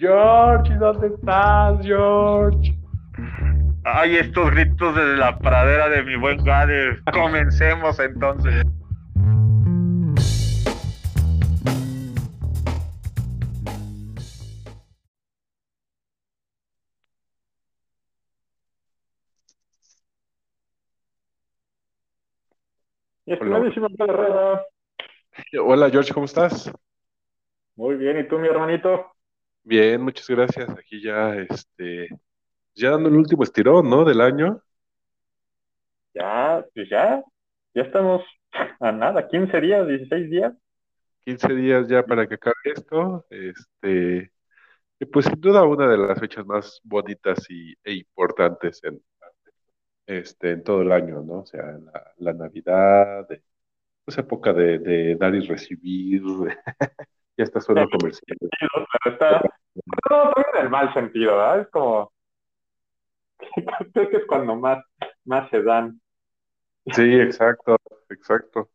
George, ¿dónde estás, George? Ay, estos gritos desde la pradera de mi buen Gade. Comencemos entonces. Hola George, ¿cómo estás? Muy bien, ¿y tú, mi hermanito? Bien, muchas gracias. Aquí ya, este, ya dando el último estirón, ¿no? Del año. Ya, pues ya, ya estamos a nada, 15 días, 16 días. 15 días ya para que acabe esto. Este, pues sin duda una de las fechas más bonitas y, e importantes en, este, en todo el año, ¿no? O sea, la, la Navidad, de, pues época de, de dar y recibir. ya está solo comercial. Pero está, no, en el mal sentido, ¿verdad? Es como, creo que es cuando más, más se dan. Sí, exacto, exacto.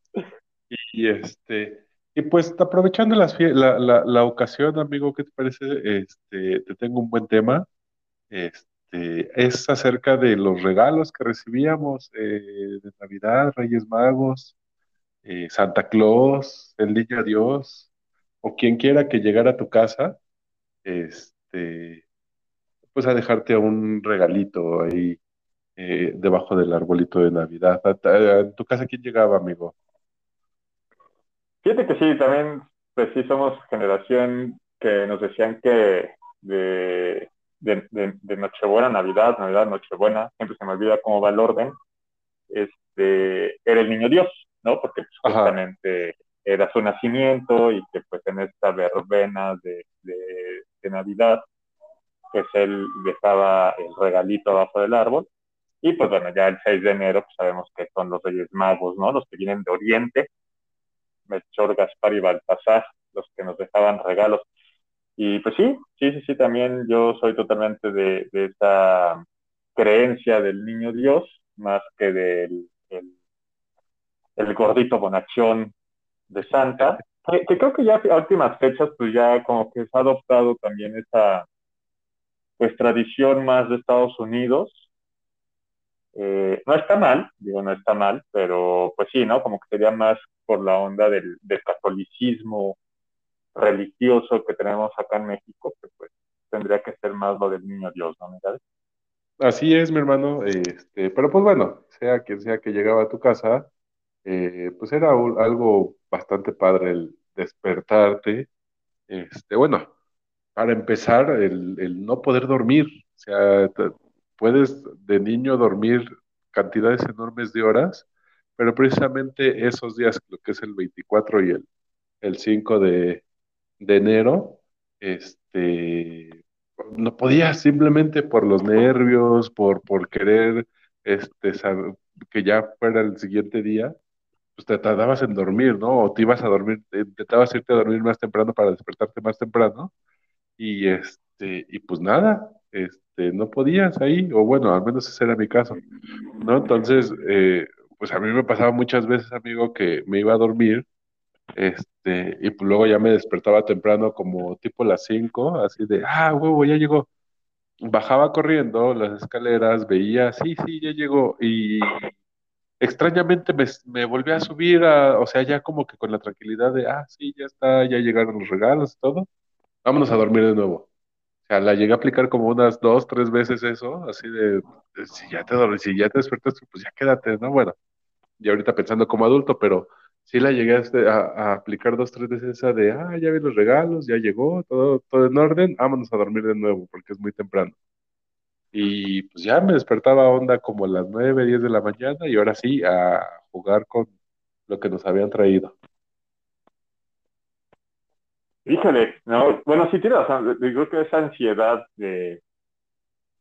Y, este, y pues aprovechando las la, la, la, ocasión, amigo, ¿qué te parece? Este, te tengo un buen tema. Este, es acerca de los regalos que recibíamos eh, de Navidad, Reyes Magos, eh, Santa Claus, el Niño Dios, o quien quiera que llegara a tu casa, este, pues a dejarte un regalito ahí eh, debajo del arbolito de Navidad. ¿En tu casa quién llegaba, amigo? Fíjate que sí, también, pues sí, somos generación que nos decían que de, de, Nochebuena, Navidad, Navidad, Nochebuena, siempre se me olvida cómo va el orden, este, era el niño Dios, ¿no? Porque pues, justamente era su nacimiento y que pues en esta verbena de, de, Navidad, pues él dejaba el regalito abajo del árbol. Y pues bueno, ya el 6 de enero pues sabemos que son los Reyes Magos, ¿no? Los que vienen de Oriente, Melchor, Gaspar y Baltasar, los que nos dejaban regalos. Y pues sí, sí, sí, sí, también yo soy totalmente de, de esa creencia del niño Dios, más que del el, gordito bonachón de Santa, que, creo que ya a últimas fechas, pues ya como que se ha adoptado también esa pues tradición más de Estados Unidos. Eh, no está mal, digo, no está mal, pero pues sí, ¿no? Como que sería más por la onda del, catolicismo religioso que tenemos acá en México, que pues tendría que ser más lo del niño Dios, ¿no? Así es, mi hermano, este, pero pues bueno, sea quien sea que llegaba a tu casa, eh, pues era algo bastante padre el despertarte. Este, bueno, para empezar, el, no poder dormir. O sea, puedes de niño dormir cantidades enormes de horas, pero precisamente esos días, lo que es el 24 y el, el 5 de, de enero, este, no podías simplemente por los nervios, por, por querer este, que ya fuera el siguiente día, pues te tardabas en dormir, ¿no? O te ibas a dormir, intentabas irte a dormir más temprano para despertarte más temprano. Y este, y pues nada, este, no podías ahí, o bueno, al menos ese era mi caso, ¿no? Entonces, eh, pues a mí me pasaba muchas veces, amigo, que me iba a dormir, este, y pues luego ya me despertaba temprano, como tipo las 5, así de, ah, huevo, ya llegó. Bajaba corriendo las escaleras, veía, sí, sí, ya llegó, y extrañamente me, volví a subir, a, o sea, ya como que con la tranquilidad de, ah, sí, ya está, ya llegaron los regalos y todo, vámonos a dormir de nuevo. O sea, la llegué a aplicar como unas dos, tres veces eso, así de, si ya te si ya te despertaste, pues ya quédate, ¿no? Bueno, y ahorita pensando como adulto, pero sí la llegué a, este, a, aplicar dos, tres veces esa de, ah, ya vi los regalos, ya llegó, todo, todo en orden, vámonos a dormir de nuevo, porque es muy temprano. Y pues ya me despertaba onda como a las 9, 10 de la mañana y ahora sí a jugar con lo que nos habían traído. Híjole, no, bueno, sí tienes razón, creo que esa ansiedad de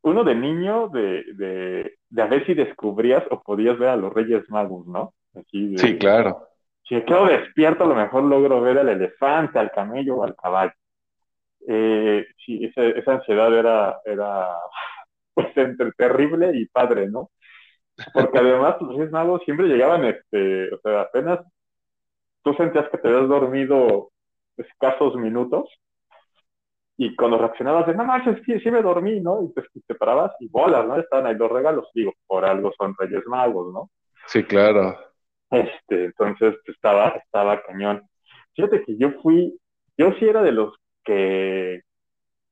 uno de niño de, de, de, a ver si descubrías o podías ver a los Reyes Magos, ¿no? sí, claro. Si me quedo despierto, a lo mejor logro ver al elefante, al camello o al caballo. Eh, sí, esa, esa ansiedad era, era pues entre terrible y padre, ¿no? Porque además los Reyes Magos siempre llegaban, este, o sea, apenas tú sentías que te habías dormido escasos minutos y cuando reaccionabas de, no manches, sí, sí me dormí, ¿no? Y pues te parabas y bolas, ¿no? Estaban ahí los regalos, digo, por algo son Reyes Magos, ¿no? Sí, claro. Este, entonces pues, estaba, estaba cañón. Fíjate que yo fui, yo sí era de los que,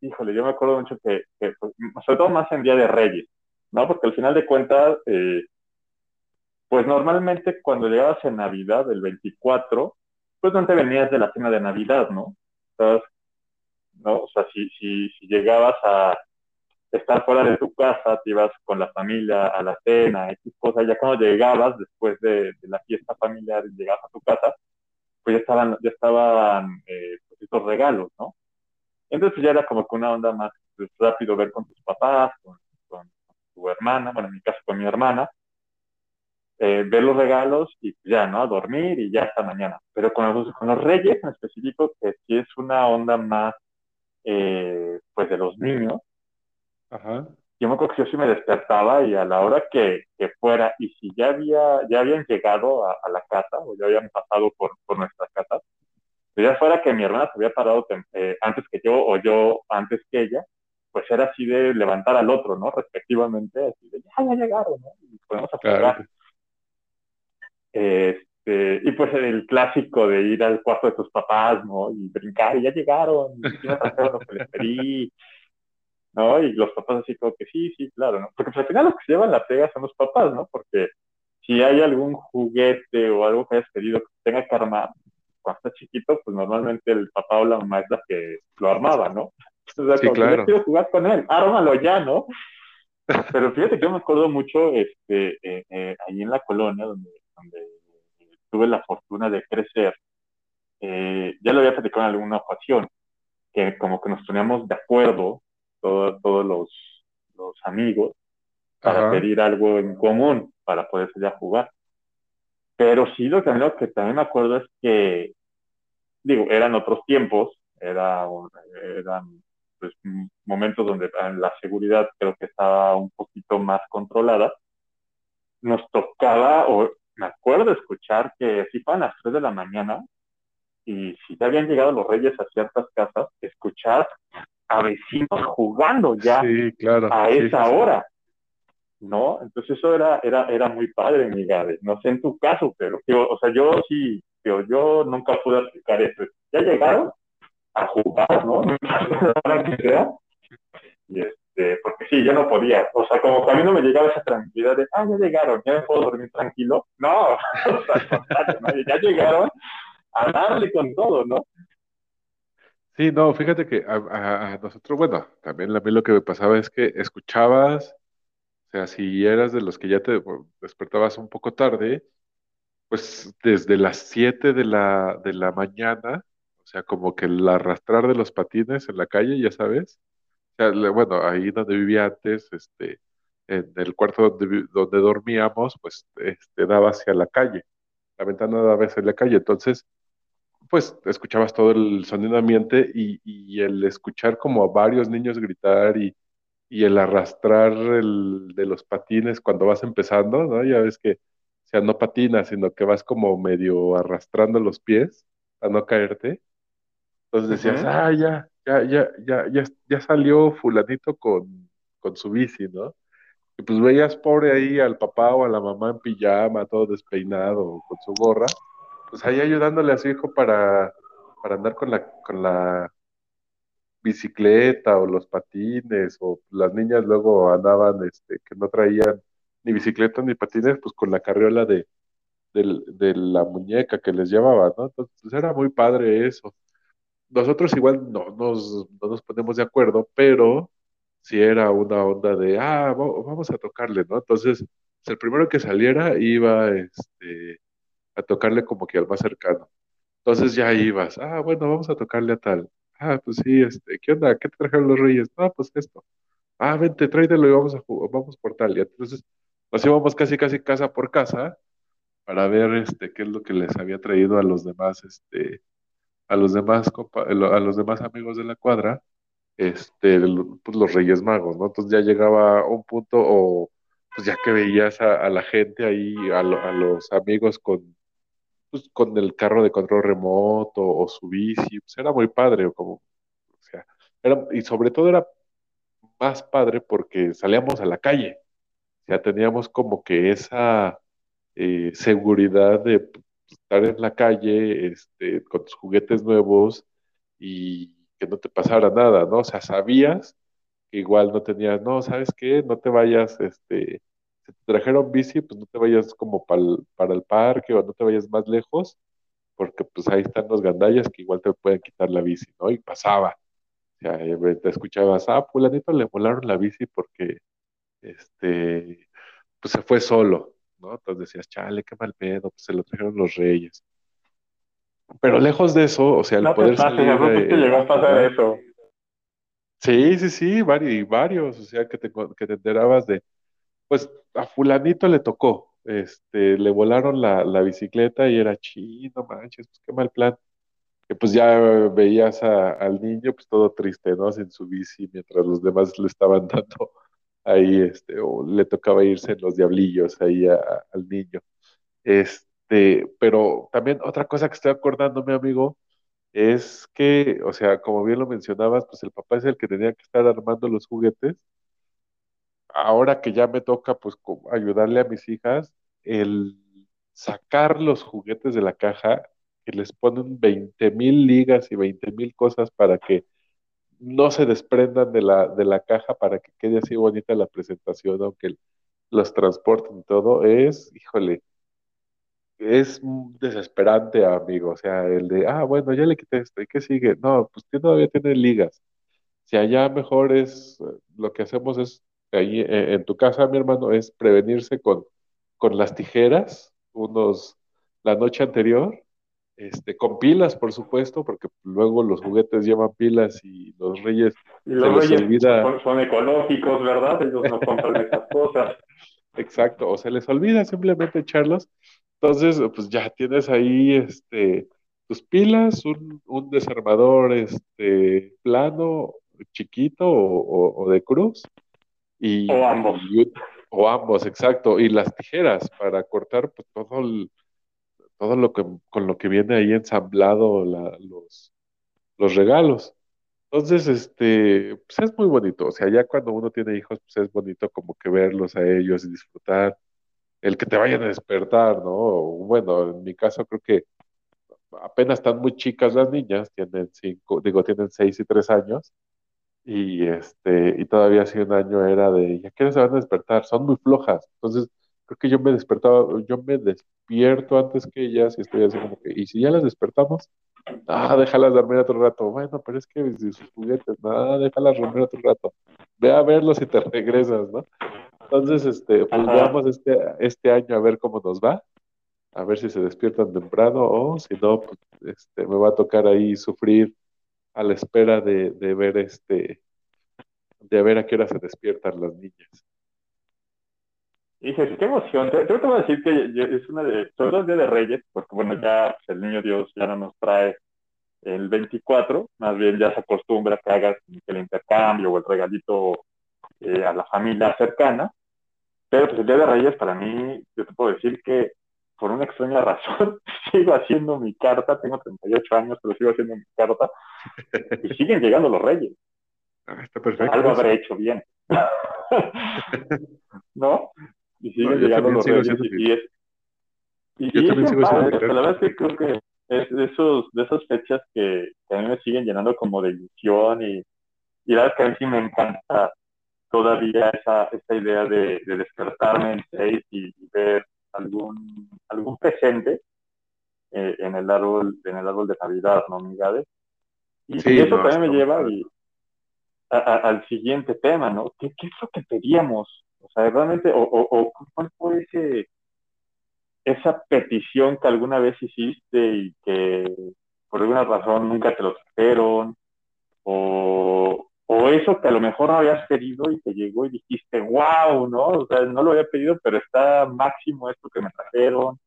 híjole, yo me acuerdo mucho que, pues, sobre todo más en Día de Reyes, ¿no? Porque al final de cuentas, eh, pues normalmente cuando llegabas en Navidad, el 24, pues no te venías de la cena de Navidad, ¿no? O sea, si, si, si llegabas a estar fuera de tu casa, te ibas con la familia a la cena, X cosas, ya cuando llegabas después de, la fiesta familiar llegabas a tu casa, pues ya estaban, ya estaban eh, pues estos regalos, ¿no? Entonces ya era como que una onda más pues, rápido ver con tus papás, con, con, tu hermana, bueno, en mi caso con mi hermana, eh, ver los regalos y ya, ¿no? A dormir y ya hasta mañana. Pero con los, con los reyes en específico, que sí es una onda más, eh, pues de los niños, Ajá. yo me acuerdo que yo sí me despertaba y a la hora que, que fuera, y si ya había, ya habían llegado a, a la casa, o ya habían pasado por, por nuestra casa, pues ya fuera que mi hermana se había parado eh, antes que yo, o yo antes que ella, pues era así de levantar al otro, ¿no? Respectivamente, así de, ya, ya llegaron, ¿no? Y podemos. Claro. Este, y pues el clásico de ir al cuarto de tus papás, ¿no? Y brincar, y ya llegaron, y trajeron lo que les pedí, ¿no? Y los papás así como que sí, sí, claro, ¿no? Porque pues, al final los que se llevan la pega son los papás, ¿no? Porque si hay algún juguete o algo que hayas pedido que tenga que armar, cuando estás chiquito, pues normalmente el papá o la mamá es la que lo armaba, ¿no? O sea, Sí, como claro. quiero jugar con él, ármalo ya, ¿no? Pero fíjate que yo me acuerdo mucho, este, eh, eh, ahí en la colonia donde, donde tuve la fortuna de crecer, eh, ya lo había platicado en alguna ocasión, que como que nos poníamos de acuerdo, todo- todos los, los amigos, para Ajá. pedir algo en común, para poder salir a jugar. Pero sí, lo que, lo que también me acuerdo es que, digo, eran otros tiempos, era, eran pues, momentos donde eh, la seguridad creo que estaba un poquito más controlada. Nos tocaba, o me acuerdo escuchar que sí fueron las 3 de la mañana y si ya habían llegado los reyes a ciertas casas, escuchar a vecinos jugando ya Sí, claro. a esa sí. hora. ¿No? Entonces eso era, era, era muy padre, mi Gabe. No sé en tu caso, pero o sea, yo sí, yo nunca pude explicar eso. Ya llegaron a jugar, ¿no? Para que sea. Y este, porque sí, yo no podía. O sea, como que a mí no me llegaba esa tranquilidad de, ah, ya llegaron, ya me puedo dormir tranquilo. No, o sea, ya llegaron a darle con todo, ¿no? Sí, no, fíjate que a, nosotros, bueno, también a mí lo que me pasaba es que escuchabas, sea, si eras de los que ya te despertabas un poco tarde, pues desde las 7 de la, de la mañana, o sea, como que el arrastrar de los patines en la calle, ya sabes, o sea, bueno, ahí donde vivía antes, este, en el cuarto donde, donde dormíamos, pues, este, daba hacia la calle, la ventana daba hacia la calle, entonces pues escuchabas todo el sonido ambiente y, y el escuchar como a varios niños gritar y, y el arrastrar el, de los patines cuando vas empezando, ¿no? Ya ves que, o sea, no patinas, sino que vas como medio arrastrando los pies a no caerte. Entonces decías, Ujú. ah, ya, ya, ya, ya, ya, ya salió fulanito con, con su bici, ¿no? Y pues veías pobre ahí al papá o a la mamá en pijama, todo despeinado, con su gorra, pues ahí ayudándole a su hijo para, para andar con la, con la bicicleta o los patines, o las niñas luego andaban, este, que no traían ni bicicleta ni patines, pues con la carriola de, de la muñeca que les llevaba, ¿no? Entonces, pues era muy padre eso. Nosotros igual no nos, no nos ponemos de acuerdo, pero si era una onda de, ah, va- vamos a tocarle, ¿no? Entonces, pues, el primero que saliera iba, este, a tocarle como que al más cercano. Entonces ya ibas, ah, bueno, vamos a tocarle a tal. Ah, pues sí, este, ¿qué onda? ¿Qué te trajeron los reyes? No, pues esto. Ah, vente, tráetelo y vamos a jugar, vamos por tal. Y entonces nos íbamos casi, casi casa por casa para ver, este, qué es lo que les había traído a los demás, este, a los demás, a los demás amigos de la cuadra, este, pues los Reyes Magos, ¿no? Entonces ya llegaba un punto o pues ya que veías a, la gente ahí, a, a los amigos con pues, con el carro de control remoto o su bici, pues era muy padre, o como, o sea, era, y sobre todo era más padre porque salíamos a la calle, o sea, teníamos como que esa eh, seguridad de estar en la calle, este, con tus juguetes nuevos y que no te pasara nada, ¿no? O sea, sabías que igual no tenías, no, ¿sabes qué? No te vayas, este, si te trajeron bici, pues no te vayas como pa'l- para el parque o no te vayas más lejos, porque pues ahí están los gandallas que igual te pueden quitar la bici, ¿no? Y pasaba, o sea, te escuchabas, ah, fulanito le volaron la bici porque, este, pues se fue solo, ¿no? Entonces decías, chale, qué mal pedo, pues se lo trajeron los reyes. Pero lejos de eso, o sea, el No te poder pases, salir... poco te llegó a pasar eso. Sí, sí, sí, varios, varios, o sea, que te, que te enterabas de, pues a fulanito le tocó, este, le volaron la, la bicicleta y era, chino, manches, pues qué mal plan. Que pues ya veías a- al niño, pues todo triste, ¿no? Sin su bici, mientras los demás le estaban dando ahí, este, o le tocaba irse en los diablillos ahí al niño. Este, pero también otra cosa que estoy acordando, mi amigo, es que, o sea, como bien lo mencionabas, pues el papá es el que tenía que estar armando los juguetes. Ahora que ya me toca, pues, ayudarle a mis hijas, el sacar los juguetes de la caja, que les ponen veinte mil ligas y veinte mil cosas para que no se desprendan de la, de la caja, para que quede así bonita la presentación, aunque los transporten todo, es, híjole, es desesperante, amigo. O sea, el de, ah, bueno, ya le quité esto, ¿y qué sigue? No, pues todavía tiene ligas. Si allá mejor es, eh, lo que hacemos es, ahí eh, en tu casa, mi hermano, es prevenirse con, con las tijeras, unos, la noche anterior, este, con pilas, por supuesto, porque luego los juguetes llevan pilas y los reyes Y se les olvida, son, son ecológicos, ¿verdad? Ellos no compran esas cosas. exacto, o se les olvida simplemente echarlos. Entonces, pues ya tienes ahí, este, tus pilas, un, un desarmador, este, plano, chiquito o, o- o de cruz, y, O ambos. y- o ambos, exacto, y las tijeras para cortar pues, todo el- todo lo que, con lo que viene ahí ensamblado la- los, los regalos. Entonces, este, pues es muy bonito. O sea, ya cuando uno tiene hijos, pues es bonito como que verlos a ellos y disfrutar. El que te vayan a despertar, ¿no? Bueno, en mi caso creo que apenas están muy chicas las niñas, tienen cinco, digo, tienen seis y tres años, y este, y todavía hace un año era de, ¿ya qué se van a despertar? Son muy flojas. Entonces, creo que yo me despertaba, yo me despierto antes que ellas y estoy así como que, ¿y si ya las despertamos? Ah, déjalas dormir otro rato. Bueno, pero es que si sus juguetes, no, déjalas dormir otro rato. Ve a verlos y te regresas, ¿no? Entonces, este, pues Ajá. veamos este, este año a ver cómo nos va, a ver si se despiertan temprano o si no, pues este, me va a tocar ahí sufrir a la espera de, de ver este, de ver a qué hora se despiertan las niñas. Dije, qué emoción. Te- Yo te voy a decir que es una de, sobre el Día de Reyes, porque bueno, ya el niño Dios ya no nos trae el 24, más bien ya se acostumbra que hagas el intercambio o el regalito eh, a la familia cercana. Pero pues el Día de Reyes para mí, yo te puedo decir que por una extraña razón sigo haciendo mi carta, tengo 38 años, pero sigo haciendo mi carta y siguen llegando los Reyes. Ah, está perfecto. Algo habré hecho bien. ¿No? Y siguen No, llegando los reyes y, y es y, Yo y también sigo padre, la verdad es que creo que es de esos de esas fechas que, que a mí me siguen llenando como de ilusión y, y la verdad es que a mí sí me encanta todavía esa, esa idea de, de despertarme en seis y, y ver algún presente eh, en el árbol en el árbol de Navidad, ¿no, Migade? Y, Sí, y eso no, también me lleva padre. y, a- a- al siguiente tema, ¿no? ¿Qué, qué es lo que pedíamos? O sea, realmente, o, o, o cuál fue ese, esa petición que alguna vez hiciste y que por alguna razón nunca te lo trajeron, o, o eso que a lo mejor no habías pedido y te llegó y dijiste, wow, ¿no? O sea, no lo había pedido, pero está máximo esto que me trajeron.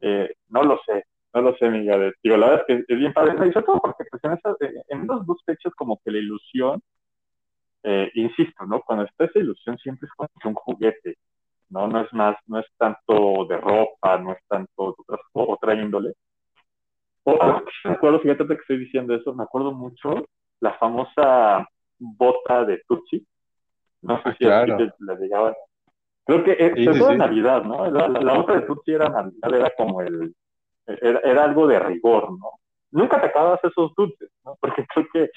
Eh, no lo sé, no lo sé, Miguel. Digo, la verdad es que es bien padre, y sobre todo porque pues, en, esas, en esas dos fechas como que la ilusión, eh, insisto, ¿no? Cuando está esa ilusión siempre es como un juguete, ¿no? No es más, no es tanto de ropa, no es tanto de otra, otra índole. O me acuerdo, fíjate que estoy diciendo eso, me acuerdo mucho la famosa bota de Tutsi. No sé Ah, si a ti claro. te la llegaban. Creo que es Sí, sí, Navidad, ¿no? La, la, la bota de Tutsi era Navidad, era como el. Era, era algo de rigor, ¿no? Nunca te acabas esos dulces, ¿no? Porque creo que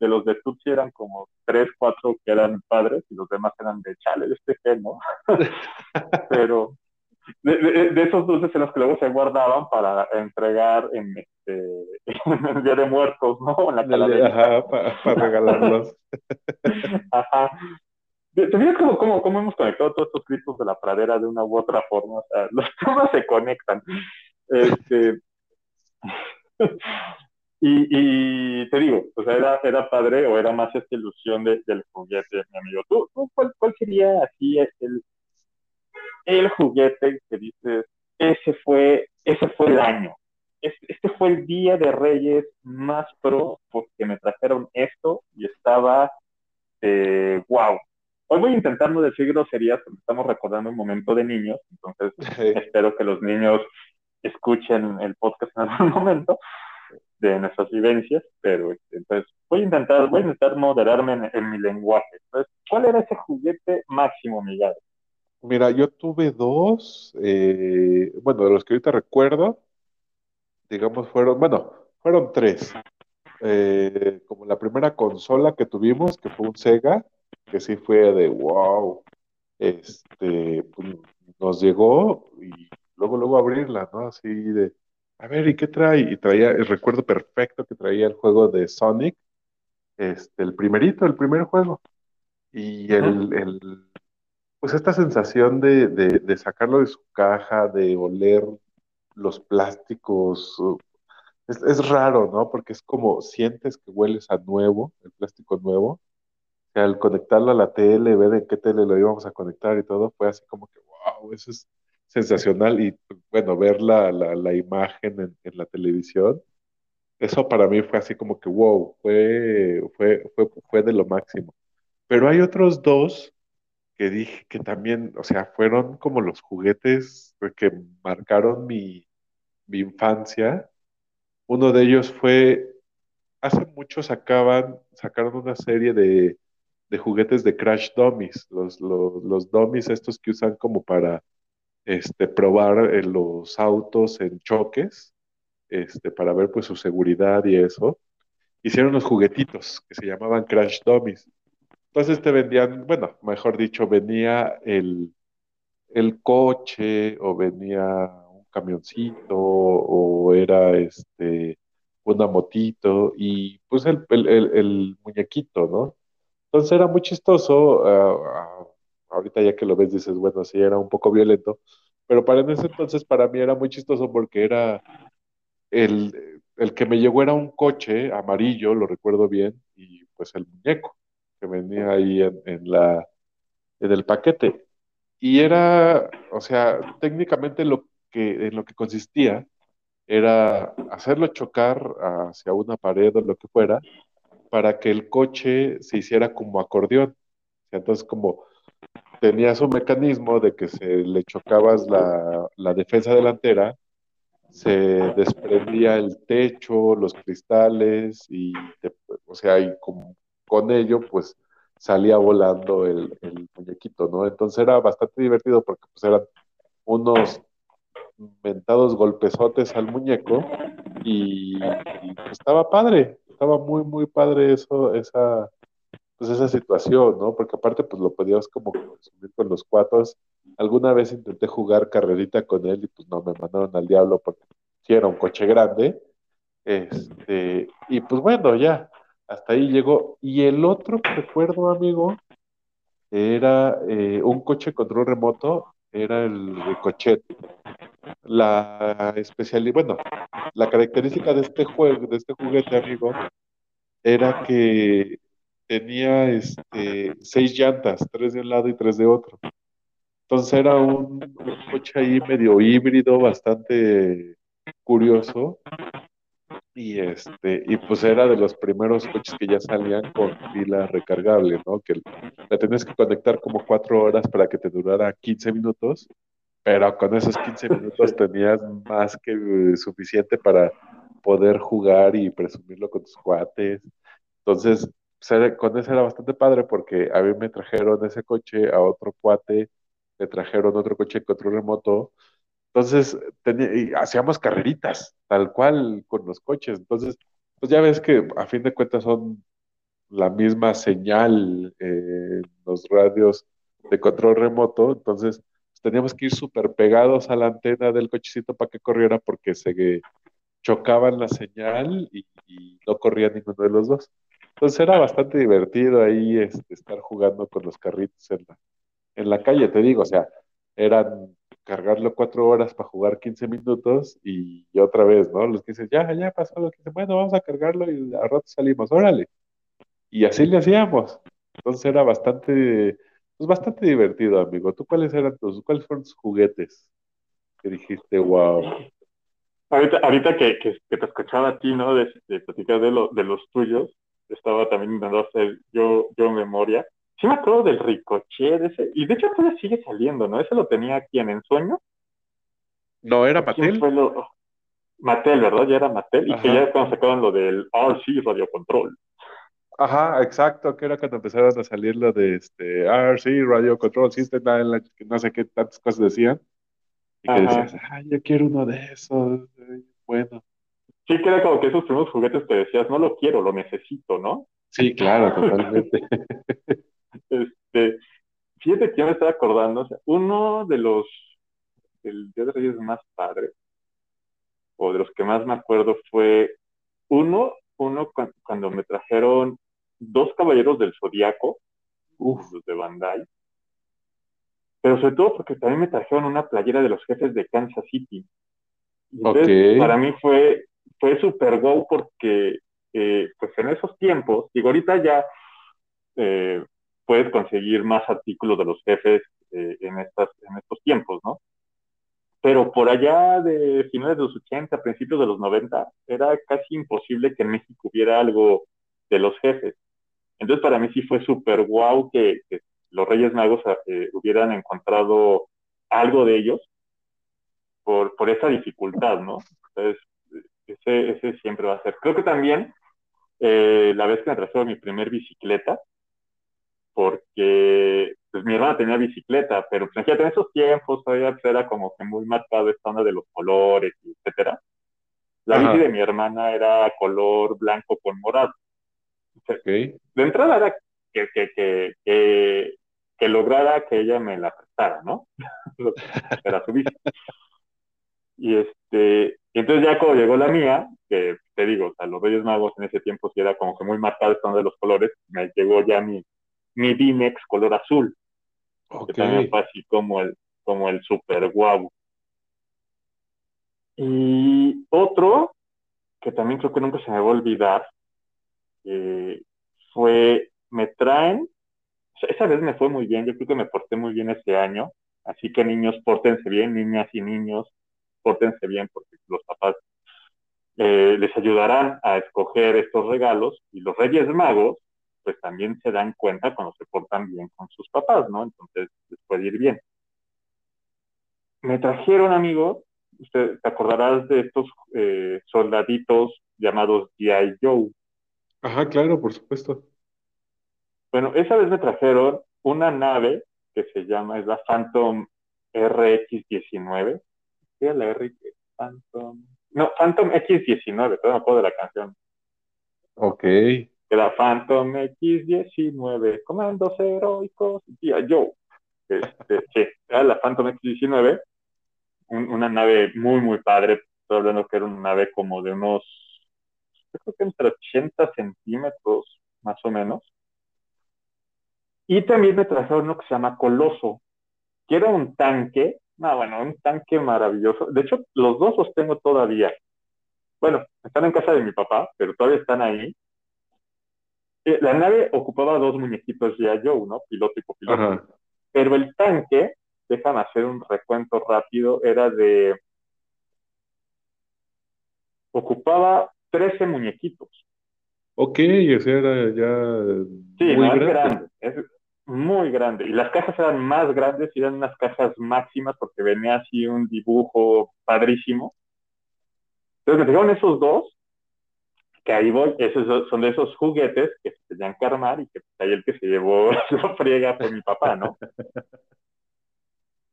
de los de Tutsi eran como tres, cuatro que eran padres y los demás eran de chale, este qué, ¿no? Pero de, de, de, esos dulces en los que luego se guardaban para entregar en, este, en el Día de Muertos, ¿no? En la Dale, Ajá, para pa regalarlos. Ajá. ¿Te fijas cómo, cómo, hemos conectado todos estos gritos de la pradera de una u otra forma? O sea, los temas se conectan. Este, y, te digo, o sea, era, era padre o era más esta ilusión de, del juguete, mi amigo. ¿Tú, cuál, cuál, sería así el, el juguete que dices, ese fue, ese fue el año? Este fue el día de Reyes más pro porque me trajeron esto y estaba, eh, wow. Hoy voy a intentar no decir groserías porque estamos recordando un momento de niños, entonces sí. espero que los niños escuchen el podcast en algún momento de nuestras vivencias, pero este, entonces voy a intentar, voy a intentar moderarme en, en mi lenguaje. Entonces, ¿cuál era ese juguete máximo, Miguel? Mira, yo tuve dos, eh, bueno, de los que ahorita recuerdo, digamos, fueron, bueno, fueron tres. Eh, como la primera consola que tuvimos, que fue un Sega, que sí fue de wow, este, pues, nos llegó y luego, luego abrirla, ¿no? Así de, a ver, ¿y qué trae? Y traía, recuerdo perfecto que traía el juego de Sonic, este, el primerito, el primer juego. Y el, el pues esta sensación de, de, de, sacarlo de su caja, de oler los plásticos, es, es, raro, ¿no? Porque es como sientes que hueles a nuevo, el plástico nuevo. Al conectarlo a la tele, ver en qué tele lo íbamos a conectar y todo, fue así como que, wow, eso es sensacional. Y bueno, ver la, la, imagen en, en, la televisión, eso para mí fue así como que, wow, fue, fue, fue, fue de lo máximo. Pero hay otros dos que dije que también, o sea, fueron como los juguetes que marcaron mi, mi infancia. Uno de ellos fue, hace mucho sacaban, sacaron una serie de, de juguetes de Crash Dummies, los, los, los, dummies estos que usan como para este, probar eh, los autos en choques, este, para ver pues su seguridad y eso. Hicieron los juguetitos que se llamaban Crash Dummies. Entonces te vendían, bueno, mejor dicho, venía el, el coche o venía un camioncito o era este una motito y pues el, el, el, el muñequito, ¿no? Entonces era muy chistoso, uh, ahorita ya que lo ves dices, bueno, sí, era un poco violento, pero para en ese entonces para mí era muy chistoso porque era el, el que me llegó era un coche amarillo, lo recuerdo bien, y pues el muñeco que venía ahí en, en, la, en el paquete. Y era, o sea, técnicamente lo que, en lo que consistía era hacerlo chocar hacia una pared o lo que fuera para que el coche se hiciera como acordeón. Entonces, como tenías un mecanismo de que se le chocabas la, la defensa delantera, se desprendía el techo, los cristales, y, te, o sea, y como con ello, pues salía volando el, muñequito, ¿no? Entonces era bastante divertido porque pues eran unos mentados golpezotes al muñeco y, y estaba padre, estaba muy, muy padre eso, esa, pues esa situación, ¿no? Porque aparte pues lo podías como subir con los cuatos. Alguna vez intenté jugar carrerita con él y pues no, me mandaron al diablo porque sí era un coche grande. Este, y pues bueno, ya, hasta ahí llegó. Y el otro que recuerdo, amigo, era eh, un coche control remoto, era el Ricochet. La especialidad, bueno, la característica de este juego, de este juguete, amigo, era que tenía este, seis llantas, tres de un lado y tres de otro. Entonces era un, un coche ahí medio híbrido, bastante curioso, y este y pues era de los primeros coches que ya salían con pila recargable, ¿no? Que la tenías que conectar como cuatro horas para que te durara 15 minutos, pero con esos 15 minutos tenías más que suficiente para poder jugar y presumirlo con tus cuates. Entonces, pues, con ese era bastante padre porque a mí me trajeron ese coche, a otro cuate le trajeron otro coche de control remoto. Entonces, y hacíamos carreritas, tal cual con los coches. Entonces, pues ya ves que a fin de cuentas son la misma señal en los radios de control remoto. Entonces, teníamos que ir súper pegados a la antena del cochecito para que corriera porque se chocaban la señal y, no corría ninguno de los dos. Entonces era bastante divertido ahí este, estar jugando con los carritos en la, en la calle, te digo, o sea, eran cargarlo cuatro horas para jugar 15 minutos y, otra vez, ¿no? Los que dicen, ya, ya pasó lo que dicen, bueno, vamos a cargarlo y a rato salimos, órale. Y así le hacíamos. Entonces era bastante, pues bastante divertido, amigo. ¿Tú cuáles eran tus, cuáles fueron tus juguetes que dijiste, wow? Ahorita, ahorita que, que, te escuchaba a ti, ¿no? De, de platicar de, lo, de los tuyos, estaba también intentando hacer yo, yo memoria. Sí me acuerdo del ricochet ese, y de hecho todavía sigue saliendo, ¿no? Ese lo tenía aquí en Ensueño. No, era lo... Mattel, ¿verdad? Ya era Mattel, y que ya cuando sacaban lo del RC Radio Control. Ajá, exacto, que era cuando empezaron a salir lo de este RC Radio Control System, no sé qué tantas cosas decían. Y que decías, ay, yo quiero uno de esos. Bueno. Sí, que era como que esos primeros juguetes que decías, no lo quiero, lo necesito, ¿no? Sí, claro, totalmente. este, fíjate que yo me estaba acordando, o sea, uno de los, el Día de Reyes más padre, o de los que más me acuerdo fue uno, uno cuando me trajeron dos caballeros del Zodíaco, los de Bandai, pero sobre todo porque también me trajeron una playera de los jefes de Kansas City. entonces, para mí fue, fue súper wow porque, eh, pues en esos tiempos, digo, ahorita ya eh, puedes conseguir más artículos de los jefes eh, en, estas, en estos tiempos, ¿no? Pero por allá de finales de los 80, principios de los 90, era casi imposible que en México hubiera algo de los jefes. Entonces para mí sí fue súper guau que, los Reyes Magos eh, hubieran encontrado algo de ellos por, por esa dificultad, ¿no? Entonces, ese, ese siempre va a ser. Creo que también eh, la vez que me trajeron mi primer bicicleta, porque pues mi hermana tenía bicicleta, pero pues en esos tiempos todavía pues, era como que muy marcado esta onda de los colores, etcétera. La bici de mi hermana era color blanco con morado. De entrada era que, que, que, que, lograra que ella me la prestara, ¿no? era su bici. Y este, entonces ya cuando llegó la mía, que te digo, o sea, los Reyes Magos en ese tiempo sí era como que muy marcado esta onda de los colores, me llegó ya mi, mi Dinex color azul. Que también fue así como el, como el super guau. Y otro, que también creo que nunca se me va a olvidar, eh, fue, me traen, esa vez me fue muy bien, yo creo que me porté muy bien ese año, así que niños, pórtense bien, niñas y niños, pórtense bien porque los papás eh, les ayudarán a escoger estos regalos y los Reyes Magos pues también se dan cuenta cuando se portan bien con sus papás, ¿no? Entonces les puede ir bien. Me trajeron, amigo, usted te acordarás de estos eh, soldaditos llamados G.I. Joe. Ajá, claro, por supuesto. Bueno, esa vez me trajeron una nave que se llama, es la Phantom RX-19. ¿Qué es la R? Phantom... No, Phantom X-19, todo me acuerdo de la canción. Ok era Phantom X-19, comandos heroicos, tía Joe. Este, sí, era la Phantom X-19, una nave muy, muy padre. Estoy hablando que era una nave como de unos, creo que entre 80 centímetros, más o menos. Y también me trajeron uno que se llama Coloso, que era un tanque, no, bueno, un tanque maravilloso. De hecho, los dos los tengo todavía. Bueno, están en casa de mi papá, pero todavía están ahí eh, la nave ocupaba dos muñequitos ya Joe, ¿no? Piloto y copiloto. Pero el tanque, déjame hacer un recuento rápido, era de. ocupaba 13 muñequitos. Ok, ese era ya. Sí, muy grande. Es muy grande. Y las cajas eran más grandes y eran unas cajas máximas porque venía así un dibujo padrísimo. Entonces me llegaron esos dos que ahí voy, esos son de esos juguetes que se tenían que armar y que ahí el que se llevó la friega fue mi papá, ¿no?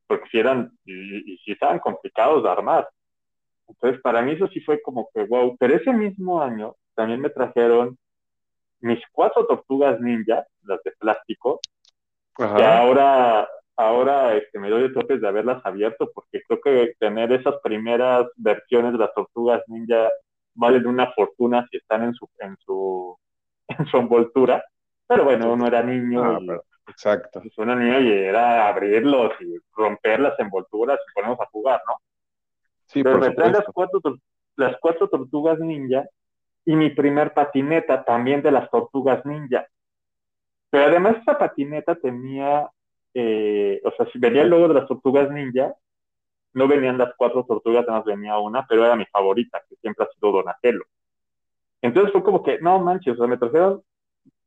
Porque si eran, y, si estaban complicados de armar. Entonces, para mí eso sí fue como que wow. Pero ese mismo año también me trajeron mis cuatro tortugas ninja, las de plástico, que ahora, ahora este, me doy de topes de haberlas abierto, porque creo que tener esas primeras versiones de las tortugas ninja valen una fortuna si están en su, en su, en su envoltura. Pero bueno, uno era niño. Ah, y, exacto. Pues, uno niño y era abrirlos y romper las envolturas y ponernos a jugar, ¿no? Sí, Pero me traen las cuatro, las cuatro tortugas ninja y mi primer patineta también de las tortugas ninja. Pero además esa patineta tenía, eh, o sea, si venía el logo de las tortugas ninja, no venían las cuatro tortugas, además venía una, pero era mi favorita, que siempre ha sido Donatello. Entonces fue como que, no manches, o sea, me trajeron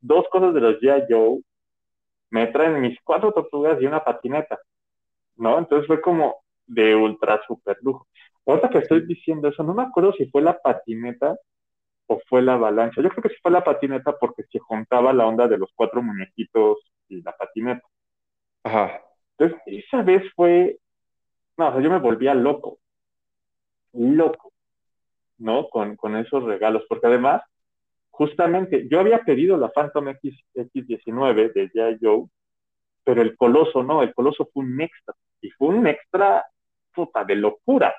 dos cosas de los G.I. Joe, me traen mis cuatro tortugas y una patineta, ¿no? Entonces fue como de ultra super lujo. Ahora que estoy diciendo eso, no me acuerdo si fue la patineta o fue la avalancha. Yo creo que sí fue la patineta porque se juntaba la onda de los cuatro muñequitos y la patineta. Ajá. Entonces, esa vez fue no, o sea, yo me volvía loco, loco, ¿no? Con, con esos regalos, porque además, justamente, yo había pedido la Phantom X, X19 de G.I. Joe, pero el Coloso no, el Coloso fue un extra, y fue un extra, puta, de locura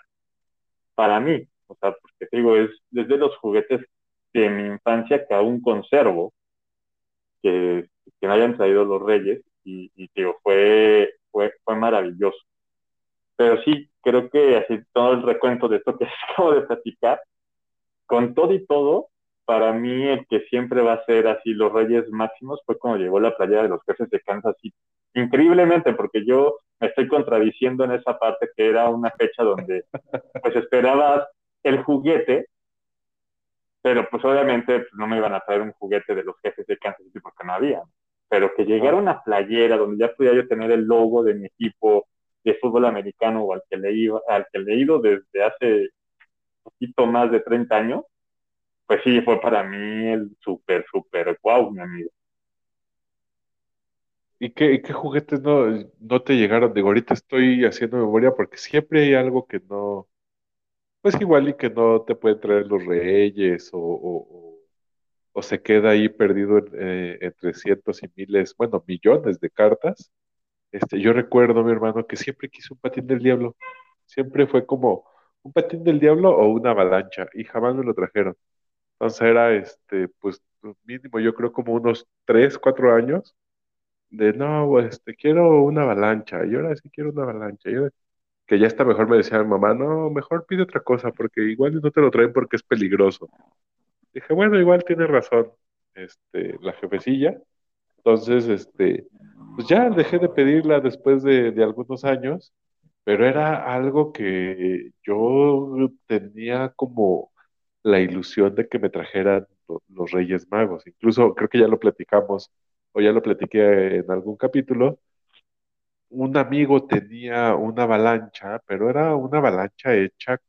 para mí, o sea, porque te digo, es desde los juguetes de mi infancia que aún conservo, que, que me hayan traído los reyes, y, digo, fue, fue, fue maravilloso. Pero sí, creo que así todo el recuento de esto que acabo de platicar, con todo y todo, para mí el que siempre va a ser así los Reyes Máximos fue cuando llegó la playa de los jefes de Kansas City. Increíblemente, porque yo me estoy contradiciendo en esa parte que era una fecha donde pues esperabas el juguete, pero pues obviamente pues, no me iban a traer un juguete de los jefes de Kansas City porque no había. Pero que llegara una playera donde ya podía yo tener el logo de mi equipo, de fútbol americano o al que, le iba, al que he leído desde hace un poquito más de 30 años, pues sí, fue para mí el súper, súper wow, mi amigo. ¿Y qué, qué juguetes no, no te llegaron? Digo, ahorita estoy haciendo memoria porque siempre hay algo que no, pues igual y que no te pueden traer los reyes o, o, o se queda ahí perdido eh, entre cientos y miles, bueno, millones de cartas este, yo recuerdo, mi hermano, que siempre quiso un patín del diablo. Siempre fue como un patín del diablo o una avalancha, y jamás me lo trajeron. Entonces era, este, pues, mínimo, yo creo como unos tres, cuatro años, de no, este, quiero una avalancha, y ahora sí quiero una avalancha. que ya está mejor me decía mi mamá, no, mejor pide otra cosa, porque igual no te lo traen porque es peligroso. Dije, bueno, igual tiene razón, este, la jefecilla. Entonces, este, pues ya dejé de pedirla después de, algunos años, pero era algo que yo tenía como la ilusión de que me trajeran los Reyes Magos. Incluso creo que ya lo platicamos o ya lo platiqué en algún capítulo. Un amigo tenía una avalancha, pero era una avalancha hecha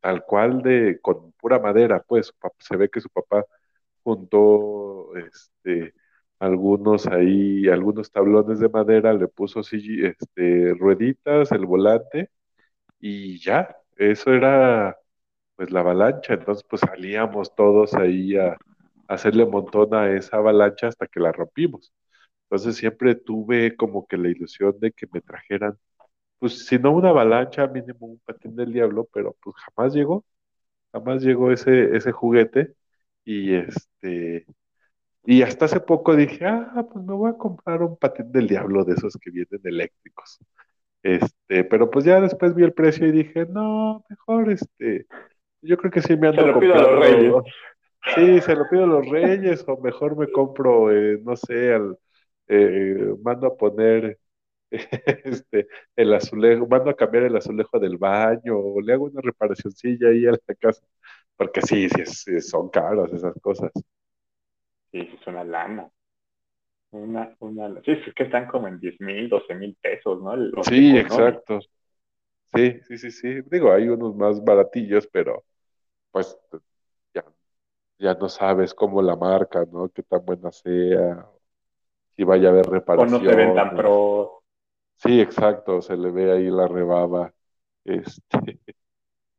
tal cual de con pura madera, pues se ve que su papá juntó este algunos ahí, algunos tablones de madera, le puso este, rueditas, el volante, y ya, eso era pues la avalancha, entonces pues salíamos todos ahí a, hacerle montón a esa avalancha hasta que la rompimos. Entonces siempre tuve como que la ilusión de que me trajeran, pues si no una avalancha, mínimo un patín del diablo, pero pues jamás llegó, jamás llegó ese, ese juguete y este, y hasta hace poco dije, ah, pues me voy a comprar un patín del diablo de esos que vienen eléctricos. Este, pero pues ya después vi el precio y dije, no, mejor este, yo creo que sí me ando se lo pido a los reyes. Sí, se lo pido a los reyes, o mejor me compro, eh, no sé, al, eh, mando a poner este, el azulejo, mando a cambiar el azulejo del baño, o le hago una reparacioncilla ahí a la casa, porque sí, sí, son caros esas cosas. Sí, es una lana. Una, una, sí, es que están como en 10 mil, 12 mil pesos, ¿no? sí, exacto. Sí, sí, sí, sí. Digo, hay unos más baratillos, pero pues ya no sabes cómo la marca, ¿no? Qué tan buena sea, si vaya a haber O no se ven tan pro. Sí, exacto, se le ve ahí la rebaba, este,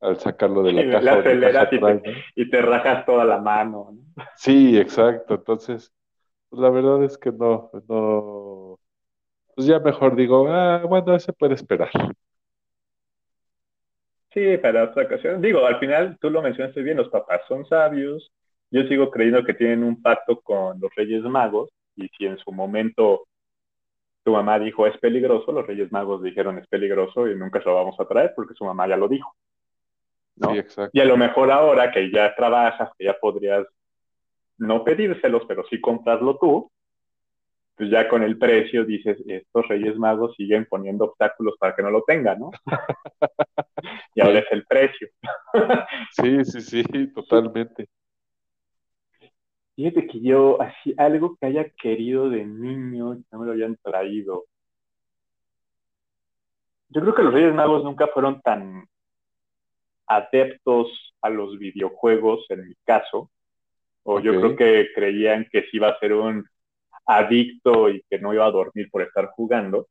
al sacarlo de Y la le caja aceleras caja y te, ¿no? y te rajas toda la mano. ¿no? Sí, exacto. Entonces, pues la verdad es que no, no, pues ya mejor digo, ah, bueno, ese puede esperar. Sí, para otra ocasión. Digo, al final tú lo mencionaste bien, los papás son sabios. Yo sigo creyendo que tienen un pacto con los Reyes Magos y si en su momento tu mamá dijo es peligroso, los Reyes Magos dijeron es peligroso y nunca se lo vamos a traer porque su mamá ya lo dijo, ¿no? Sí, Y a lo mejor ahora que ya trabajas, que ya podrías no pedírselos, pero sí comprarlo tú, pues ya con el precio dices, estos Reyes Magos siguen poniendo obstáculos para que no lo tengan, ¿no? y ahora es el precio. Sí, sí, sí, totalmente. Fíjate que yo, así, algo que haya querido de niño, que no me lo hayan traído. Yo creo que los Reyes Magos nunca fueron tan adeptos a los videojuegos, en mi caso. O yo creo que creían que sí iba a ser un adicto y que no iba a dormir por estar jugando.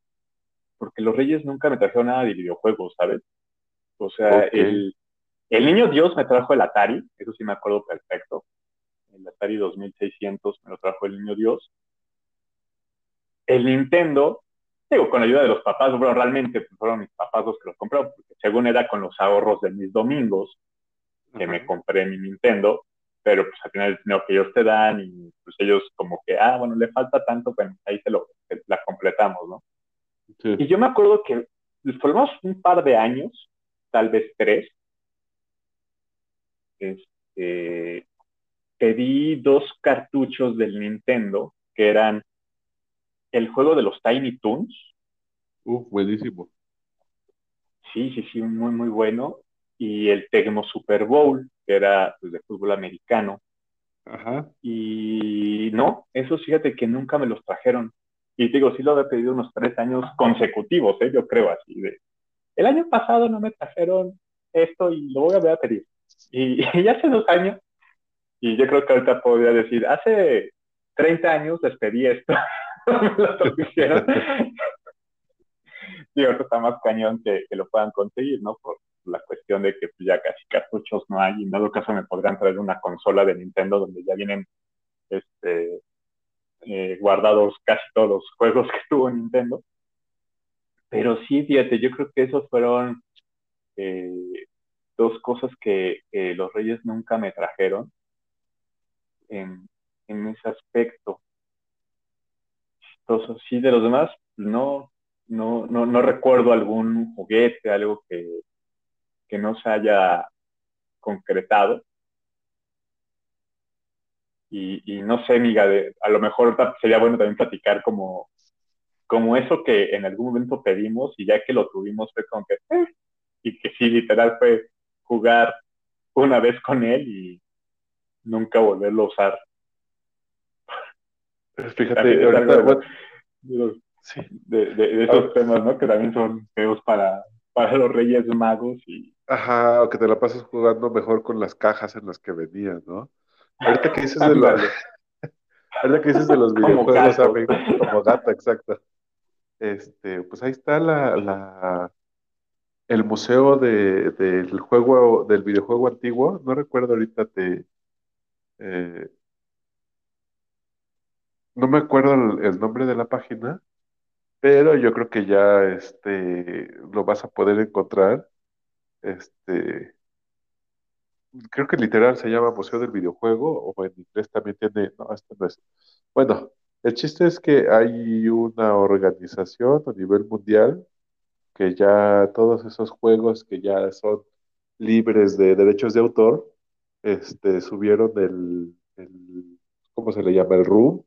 Porque los Reyes nunca me trajeron nada de videojuegos, ¿sabes? O sea, el niño Dios me trajo el Atari, eso sí me acuerdo perfecto. El Atari 2600 me lo trajo el niño Dios. El Nintendo, digo, con la ayuda de los papás, bueno, realmente pues, fueron mis papás los que los compraron, porque según era con los ahorros de mis domingos que me compré mi Nintendo, pero pues al final el dinero que ellos te dan y pues ellos como que, ah, bueno, le falta tanto, bueno, ahí se lo, la completamos, ¿no? Sí. Y yo me acuerdo que menos un par de años, tal vez tres, este, pedí dos cartuchos del Nintendo que eran el juego de los Tiny Toons. Uf, buenísimo. Sí, sí, sí, muy, muy bueno. Y el Tecmo Super Bowl, que era pues, de fútbol americano. Ajá. Y no, esos fíjate que nunca me los trajeron. Y te digo, sí lo había pedido unos tres años consecutivos, ¿eh? yo creo así. De, el año pasado no me trajeron esto y lo voy a ver a pedir. Y, y hace dos años, y yo creo que ahorita podría decir, hace 30 años les pedí esto, lo trajeron. Digo, está más cañón que, que, lo puedan conseguir, ¿no? Por la cuestión de que ya casi cartuchos no hay, y en dado caso me podrían traer una consola de Nintendo donde ya vienen este, eh, guardados casi todos los juegos que tuvo Nintendo. Pero sí, fíjate, yo creo que esos fueron eh, dos cosas que los Reyes nunca me trajeron en, en ese aspecto. Entonces, sí, de los demás, no, no, no, no recuerdo algún juguete, algo que, que no se haya concretado. Y, y, no sé, amiga, de, a lo mejor sería bueno también platicar como, como eso que en algún momento pedimos y ya que lo tuvimos fue como que, eh, y que sí, literal fue jugar una vez con él y nunca volverlo a usar. Fíjate, ahorita, de, bueno, de, sí. de, de, esos temas, ¿no? Que también son feos para, para los Reyes Magos y... Ajá, o que te la pases jugando mejor con las cajas en las que venían, ¿no? Ahorita que dices de los, ahorita que dices de los videojuegos, amigo, como gato, exacto. Este, pues ahí está la, la el museo de, del juego, del videojuego antiguo. No recuerdo ahorita te eh, no me acuerdo el, nombre de la página, pero yo creo que ya este lo vas a poder encontrar. Este creo que literal se llama Museo del Videojuego, o en inglés también tiene, no, este no es. Bueno, el chiste es que hay una organización a nivel mundial que ya todos esos juegos que ya son libres de derechos de autor, este, subieron el, el ¿cómo se le llama? El room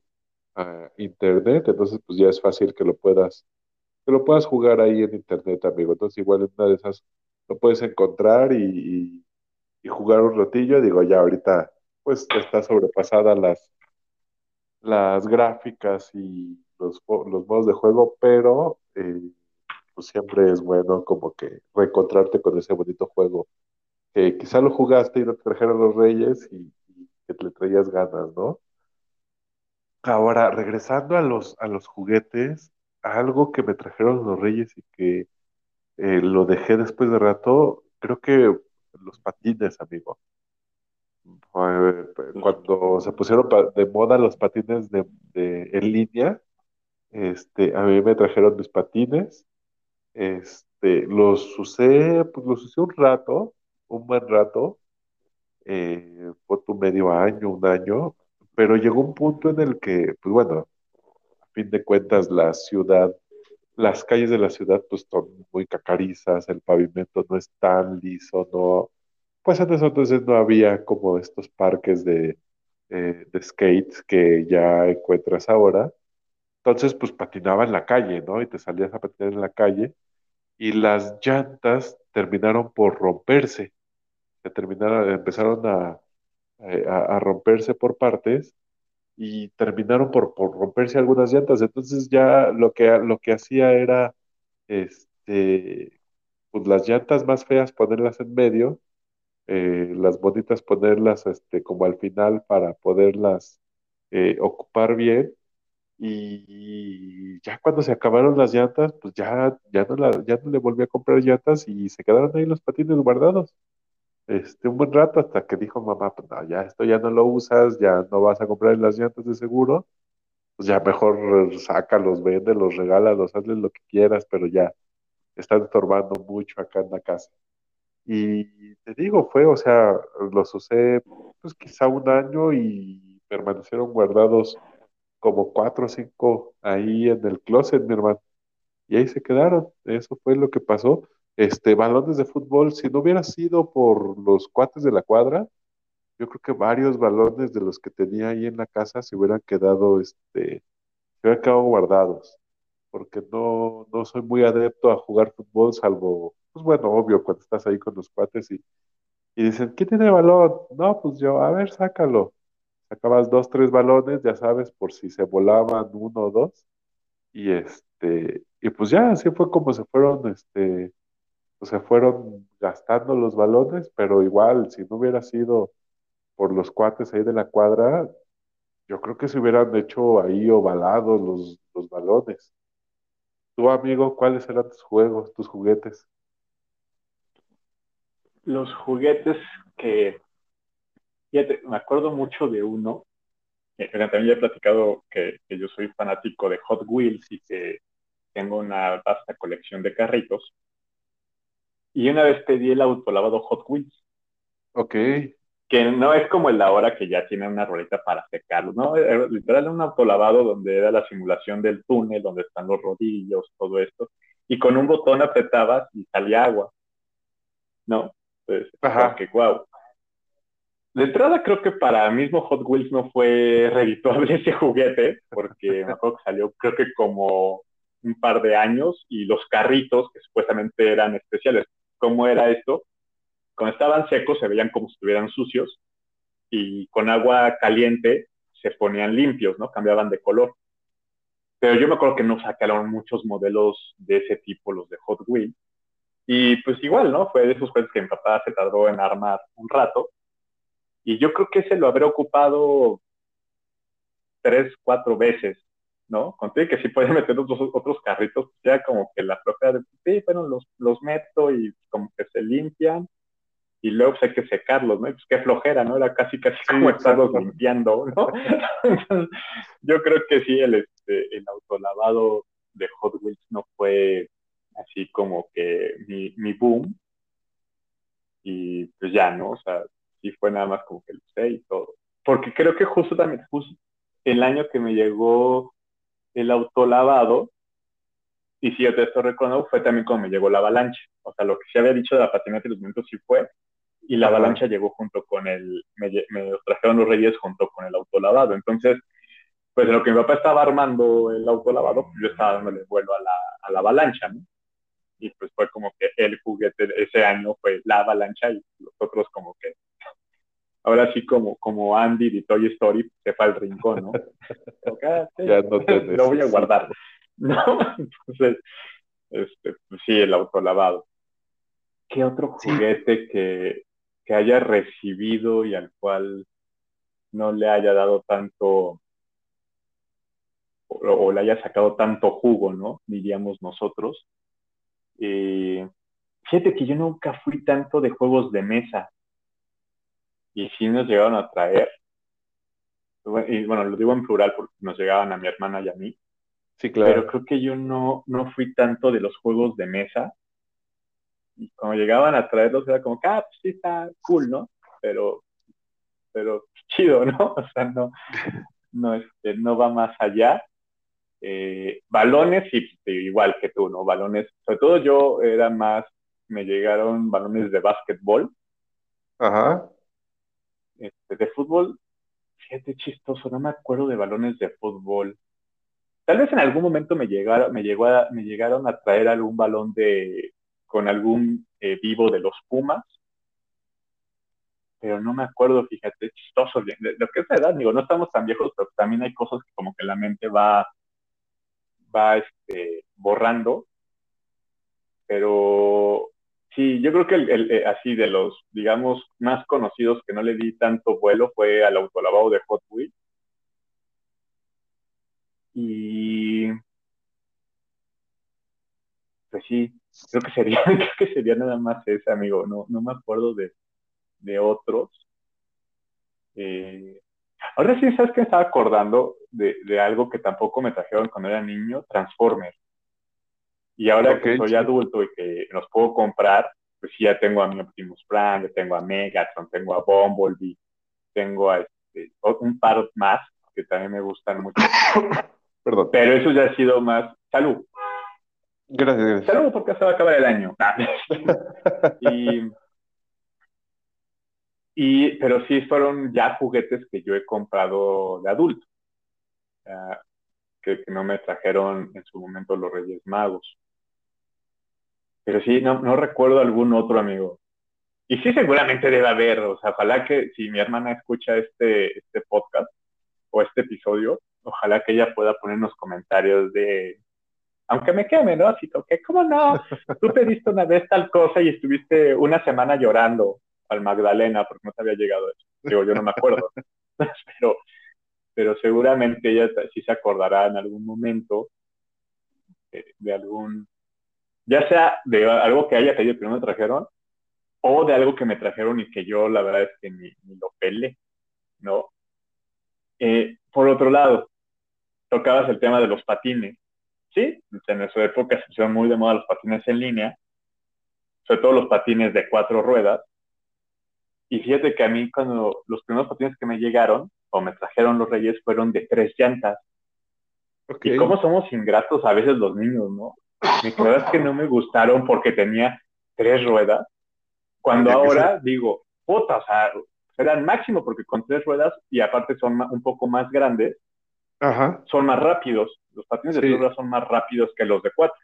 a internet, entonces pues ya es fácil que lo puedas, que lo puedas jugar ahí en internet, amigo. Entonces igual en una de esas lo puedes encontrar y, y jugar un ratillo, digo, ya ahorita pues está sobrepasada las, las gráficas y los, los modos de juego, pero eh, pues siempre es bueno como que reencontrarte con ese bonito juego que quizá lo jugaste y te trajeron los reyes y, que le traías ganas, ¿no? Ahora, regresando a los, a los juguetes, algo que me trajeron los Reyes y que eh, lo dejé después de rato, creo que los patines, amigo. Cuando se pusieron de moda los patines de, en línea, este, a mí me trajeron mis patines, este, los usé, pues los usé un rato, un buen rato, eh, por tu medio año, un año, pero llegó un punto en el que, pues bueno, a fin de cuentas la ciudad, las calles de la ciudad pues son muy cacarizas, el pavimento no es tan liso, no, pues antes entonces no había como estos parques de, eh, de skates que ya encuentras ahora. Entonces, pues patinaba en la calle, ¿no? Y te salías a patinar en la calle y las llantas terminaron por romperse. Terminaron, empezaron a, eh, a, romperse por partes y terminaron por, romperse algunas llantas. Entonces ya lo que, lo que hacía era este, pues las llantas más feas ponerlas en medio, eh, las bonitas ponerlas este, como al final para poderlas eh, ocupar bien. Y ya cuando se acabaron las llantas, pues ya, ya, no la, ya no le volví a comprar llantas y se quedaron ahí los patines guardados este, un buen rato hasta que dijo mamá, pues ya esto ya no lo usas, ya no vas a comprar las llantas de seguro, pues ya mejor sácalos, véndelos, regálalos, hazles lo que quieras, pero ya están estorbando mucho acá en la casa. Y te digo, fue, o sea, los usé pues quizá un año y permanecieron guardados como cuatro o cinco ahí en el closet, mi hermano. Y ahí se quedaron, eso fue lo que pasó este, balones de fútbol, si no hubiera sido por los cuates de la cuadra, yo creo que varios balones de los que tenía ahí en la casa se hubieran quedado, este, se hubieran quedado guardados, porque no, no soy muy adepto a jugar fútbol, salvo, pues bueno, obvio, cuando estás ahí con los cuates y, y dicen, ¿quién tiene balón? No, pues yo, a ver, sácalo. Sacabas dos, tres balones, ya sabes, por si se volaban uno o dos, y este, y pues ya, así fue como se fueron, este, se fueron gastando los balones, pero igual, si no hubiera sido por los cuates ahí de la cuadra, yo creo que se hubieran hecho ahí ovalados los, los balones. Tú, amigo, ¿cuáles eran tus juegos, tus juguetes? Los juguetes que, me acuerdo mucho de uno, también ya he platicado que yo soy fanático de Hot Wheels y que tengo una vasta colección de carritos. Y una vez pedí el autolavado Hot Wheels. Ok. Que no es como el ahora que ya tiene una rolita para secarlo, ¿no? Era literal un autolavado donde era la simulación del túnel, donde están los rodillos, todo esto. Y con un botón apretabas y salía agua. ¿No? Pues, Ajá. que guau. De entrada creo que para mismo Hot Wheels no fue redituable ese juguete, porque me acuerdo que salió creo que como un par de años y los carritos que supuestamente eran especiales cómo era esto. Cuando estaban secos se veían como si estuvieran sucios y con agua caliente se ponían limpios, ¿no? Cambiaban de color. Pero yo me acuerdo que no sacaron muchos modelos de ese tipo, los de Hot Wheels. Y pues igual, ¿no? Fue de esos juegos que mi papá se tardó en armar un rato. Y yo creo que ese lo habré ocupado tres, cuatro veces ¿no? Conté que si pueden meter otros, otros carritos, ya como que la flojera de, sí, bueno, los, los meto y como que se limpian y luego pues hay que secarlos, ¿no? Y pues qué flojera, ¿no? Era casi, casi como estarlos limpiando, ¿no? yo creo que sí, el, este, el autolavado de Hot Wheels no fue así como que mi, mi boom. Y pues ya, ¿no? O sea, sí fue nada más como que lo sé y todo. Porque creo que justo también, justo el año que me llegó el autolavado, y si yo te esto recuerdo, fue también como me llegó la avalancha. O sea, lo que se había dicho de la patineta y los vientos sí fue, y la avalancha llegó junto con el, me, me trajeron los reyes junto con el autolavado. Entonces, pues en lo que mi papá estaba armando el autolavado, pues yo estaba dándole vuelo a la, a la avalancha, ¿no? Y pues fue como que el juguete ese año fue la avalancha y los otros como que ahora sí como, como Andy de Toy Story se fue al rincón, ¿no? Ah, ya no lo voy a guardar. ¿no? Entonces, este, pues sí, el autolavado. ¿Qué otro juguete que, que haya recibido y al cual no le haya dado tanto o, le haya sacado tanto jugo, ¿no? Diríamos nosotros. Eh, fíjate que yo nunca fui tanto de juegos de mesa. Y sí nos llegaron a traer. Y bueno, lo digo en plural porque nos llegaban a mi hermana y a mí. Sí, claro. Pero creo que yo no, no fui tanto de los juegos de mesa. Y cuando llegaban a traerlos era como, ah, pues sí está cool, ¿no? Pero, pero chido, ¿no? O sea, no, no, este, no va más allá. Eh, balones, sí, igual que tú, ¿no? Balones, sobre todo yo era más, me llegaron balones de básquetbol. Ajá. Este, de fútbol, fíjate chistoso, no me acuerdo de balones de fútbol. Tal vez en algún momento me llegaron, me llegó a, me llegaron a traer algún balón de con algún eh, vivo de los Pumas, pero no me acuerdo, fíjate, chistoso, lo que es la edad, digo, no estamos tan viejos, pero también hay cosas que como que la mente va va este, borrando. Pero sí, yo creo que el, eh, así de los, digamos, más conocidos que no le di tanto vuelo fue al autolavado de Hot Wheels. Y pues sí, creo que sería, creo que sería nada más ese, amigo. No, no me acuerdo de, de otros. Eh, Ahora sí, ¿sabes que estaba acordando de, algo que tampoco me trajeron cuando era niño? Transformers. Y ahora que soy adulto y que los puedo comprar, pues sí, ya tengo a mi Optimus Prime, tengo a Megatron, tengo a Bumblebee, tengo a este, un par más que también me gustan mucho. Perdón. Pero eso ya ha sido más. Salud. Gracias, gracias. Salud porque se va a acabar el año. y y, pero sí fueron ya juguetes que yo he comprado de adulto, que, no me trajeron en su momento los Reyes Magos. Pero sí, no, no recuerdo algún otro amigo. Y sí, seguramente debe haber, o sea, ojalá que si mi hermana escucha este, este podcast o este episodio, ojalá que ella pueda ponernos comentarios de, aunque me queme, ¿no? Así que, ¿cómo no? Tú pediste una vez tal cosa y estuviste una semana llorando al Magdalena porque no te había llegado eso. Digo, yo no me acuerdo, pero, pero seguramente ella sí se acordará en algún momento de, algún, ya sea de algo que haya pedido que no me trajeron, o de algo que me trajeron y que yo la verdad es que ni, lo pele, ¿no? Eh, por otro lado, tocabas el tema de los patines, ¿sí? En nuestra época se pusieron muy de moda los patines en línea, sobre todo los patines de cuatro ruedas, y fíjate que a mí cuando los primeros patines que me llegaron o me trajeron los reyes fueron de tres llantas. Y cómo somos ingratos a veces los niños, ¿no? Mi verdad es que no me gustaron porque tenía tres ruedas. Cuando ahora digo, puta, o sea, eran máximo porque con tres ruedas y aparte son un poco más grandes, son más rápidos. Los patines de tres ruedas son más rápidos que los de cuatro.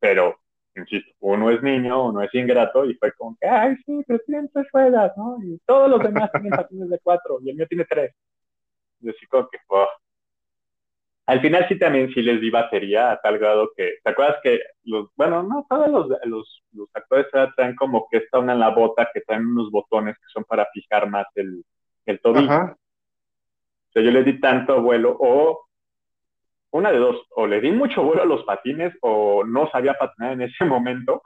Pero insisto, uno es niño, uno es ingrato, y fue como que, ay, sí, pero tienen tres ruedas, ¿no? Y todos los demás tienen patines de cuatro, y el mío tiene tres. Y así como que, oh. Al final sí también sí les di batería a tal grado que, ¿te acuerdas que los, bueno, no, todos los, los, los actores traen como que está una en la bota que traen unos botones que son para fijar más el, el tobillo. O sea, yo les di tanto vuelo, o una de dos, o le di mucho vuelo a los patines o no sabía patinar en ese momento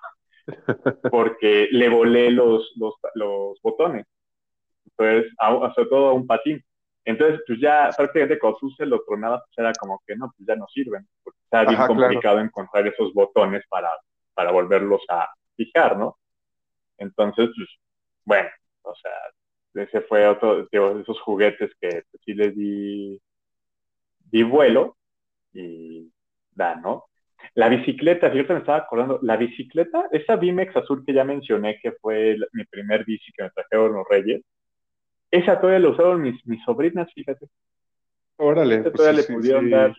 porque le volé los, los, los botones. Entonces, sobre todo a un patín. Entonces, pues ya prácticamente cuando tú se lo tronabas, pues era como que no, pues ya no sirven, porque está bien complicado encontrar esos botones para, para volverlos a fijar, ¿no? Entonces, pues, bueno, o sea, ese fue otro de esos juguetes que pues, sí les di, di vuelo, y da, ¿no? La bicicleta, fíjate, me estaba acordando, la bicicleta, esa Bimex azul que ya mencioné, que fue mi primer bici que me trajeron los Reyes, esa todavía la usaron mis, mis sobrinas, fíjate. Órale. Esa pues todavía le pudieron dar.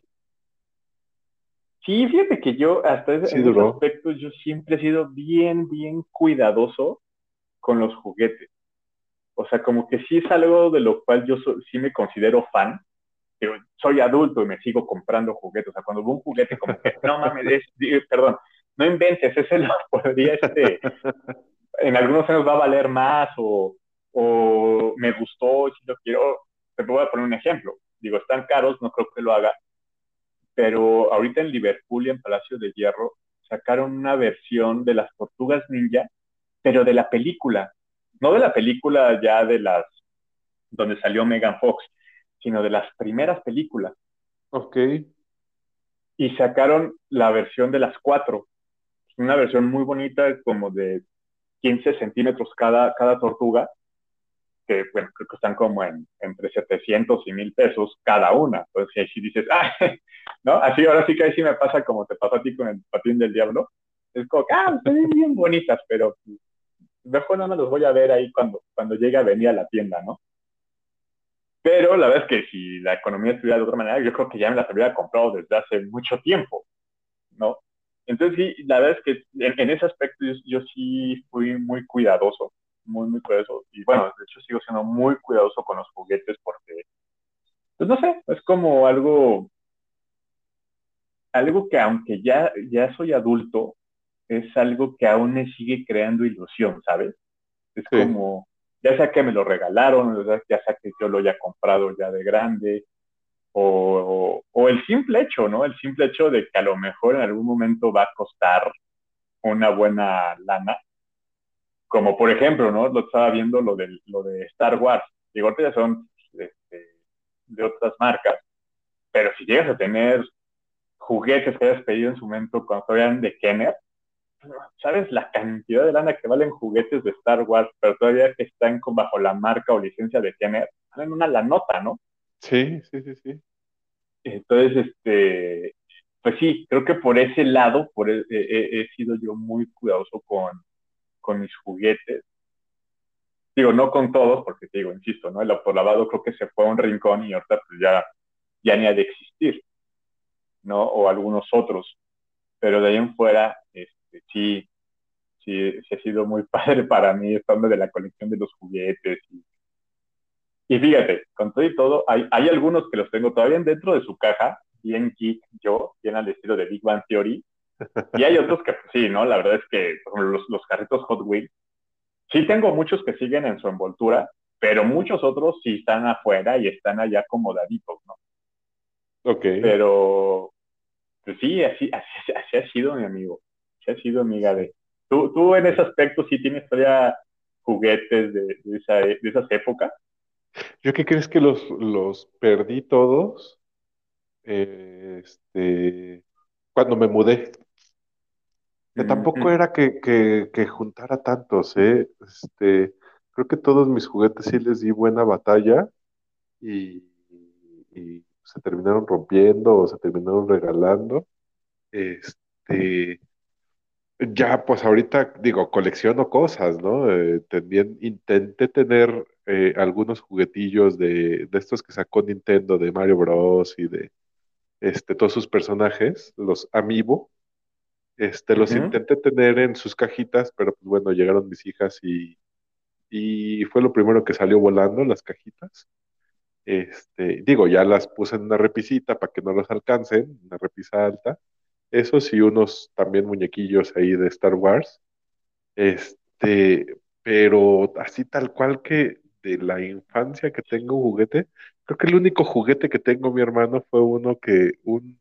Sí, fíjate que yo, hasta ese, en ese aspecto, yo siempre he sido bien, bien cuidadoso con los juguetes. O sea, como que sí es algo de lo cual yo sí me considero fan, soy adulto y me sigo comprando juguetes. O sea, cuando veo un juguete como que, no mames, perdón, no inventes, ese lo podría, este, en algunos años va a valer más o, o me gustó, si lo quiero, te voy a poner un ejemplo. Digo, están caros, no creo que lo haga, pero ahorita en Liverpool y en Palacio de Hierro sacaron una versión de las Tortugas Ninja, pero de la película, no de la película ya de las donde salió Megan Fox, sino de las primeras películas. Ok. Y sacaron la versión de las cuatro, una versión muy bonita, como de 15 centímetros cada, cada tortuga, que bueno, creo que están como en, entre 700 y 1000 pesos cada una. Entonces, ahí sí dices, ah, ¿no? Así, ahora sí que ahí sí me pasa como te pasó a ti con el patín del diablo. Es como, ah, están bien bonitas, pero mejor no me los voy a ver ahí cuando, cuando llegue a venir a la tienda, ¿no? Pero la verdad es que si la economía estuviera de otra manera, yo creo que ya me las habría comprado desde hace mucho tiempo, ¿no? Entonces, sí, la verdad es que en, ese aspecto yo, sí fui muy cuidadoso, muy, muy cuidadoso. Y bueno, de hecho sigo siendo muy cuidadoso con los juguetes porque, pues no sé, es como algo, algo que aunque ya, ya soy adulto, es algo que aún me sigue creando ilusión, ¿sabes? Es como, ya sea que me lo regalaron, ya sea que yo lo haya comprado ya de grande, o, o, el simple hecho, ¿no? El simple hecho de que a lo mejor en algún momento va a costar una buena lana. Como por ejemplo, ¿no? Lo estaba viendo lo de, lo de Star Wars. Digo, ahorita ya son este, de otras marcas. Pero si llegas a tener juguetes que hayas pedido en su momento cuando eran de Kenner, ¿sabes la cantidad de lana que valen juguetes de Star Wars, pero todavía que están bajo la marca o licencia de Kenner? Valen una la nota, ¿no? Sí, sí, sí, sí. Entonces, este, pues sí, creo que por ese lado por e, e, e, he, sido yo muy cuidadoso con, con, mis juguetes. Digo, no con todos, porque te digo, insisto, ¿no? El autolavado creo que se fue a un rincón y ahorita pues ya, ya ni ha de existir, ¿no? O algunos otros. Pero de ahí en fuera, este, sí, sí, sí ha sido muy padre para mí estando de la colección de los juguetes y y fíjate, con todo y todo, hay, hay algunos que los tengo todavía dentro de su caja, bien geek yo, bien al estilo de Big Bang Theory. Y hay otros que, pues, sí, ¿no? La verdad es que los, los carritos Hot Wheels, sí tengo muchos que siguen en su envoltura, pero muchos otros sí están afuera y están allá acomodaditos, ¿no? Ok. Pero, pues sí, así, así, así ha sido mi amigo. Así ha sido amiga de... ¿Tú, tú en ese aspecto sí tienes todavía juguetes de, de, esa, de esas épocas? ¿Yo qué crees que los, los perdí todos? Eh, este, cuando me mudé. Que tampoco era que, que, juntara tantos, ¿eh? Este, creo que todos mis juguetes sí les di buena batalla y, y se terminaron rompiendo o se terminaron regalando. Este, ya, pues ahorita digo, colecciono cosas, ¿no? Eh, también intenté tener eh, algunos juguetillos de, de, estos que sacó Nintendo, de Mario Bros. y de este, todos sus personajes, los Amiibo. Este, los intenté tener en sus cajitas, pero pues bueno, llegaron mis hijas y, y fue lo primero que salió volando, las cajitas. Este, digo, ya las puse en una repisita para que no los alcancen, una repisa alta esos y unos también muñequillos ahí de Star Wars. Este, pero así tal cual que de la infancia que tengo un juguete, creo que el único juguete que tengo mi hermano fue uno que, un,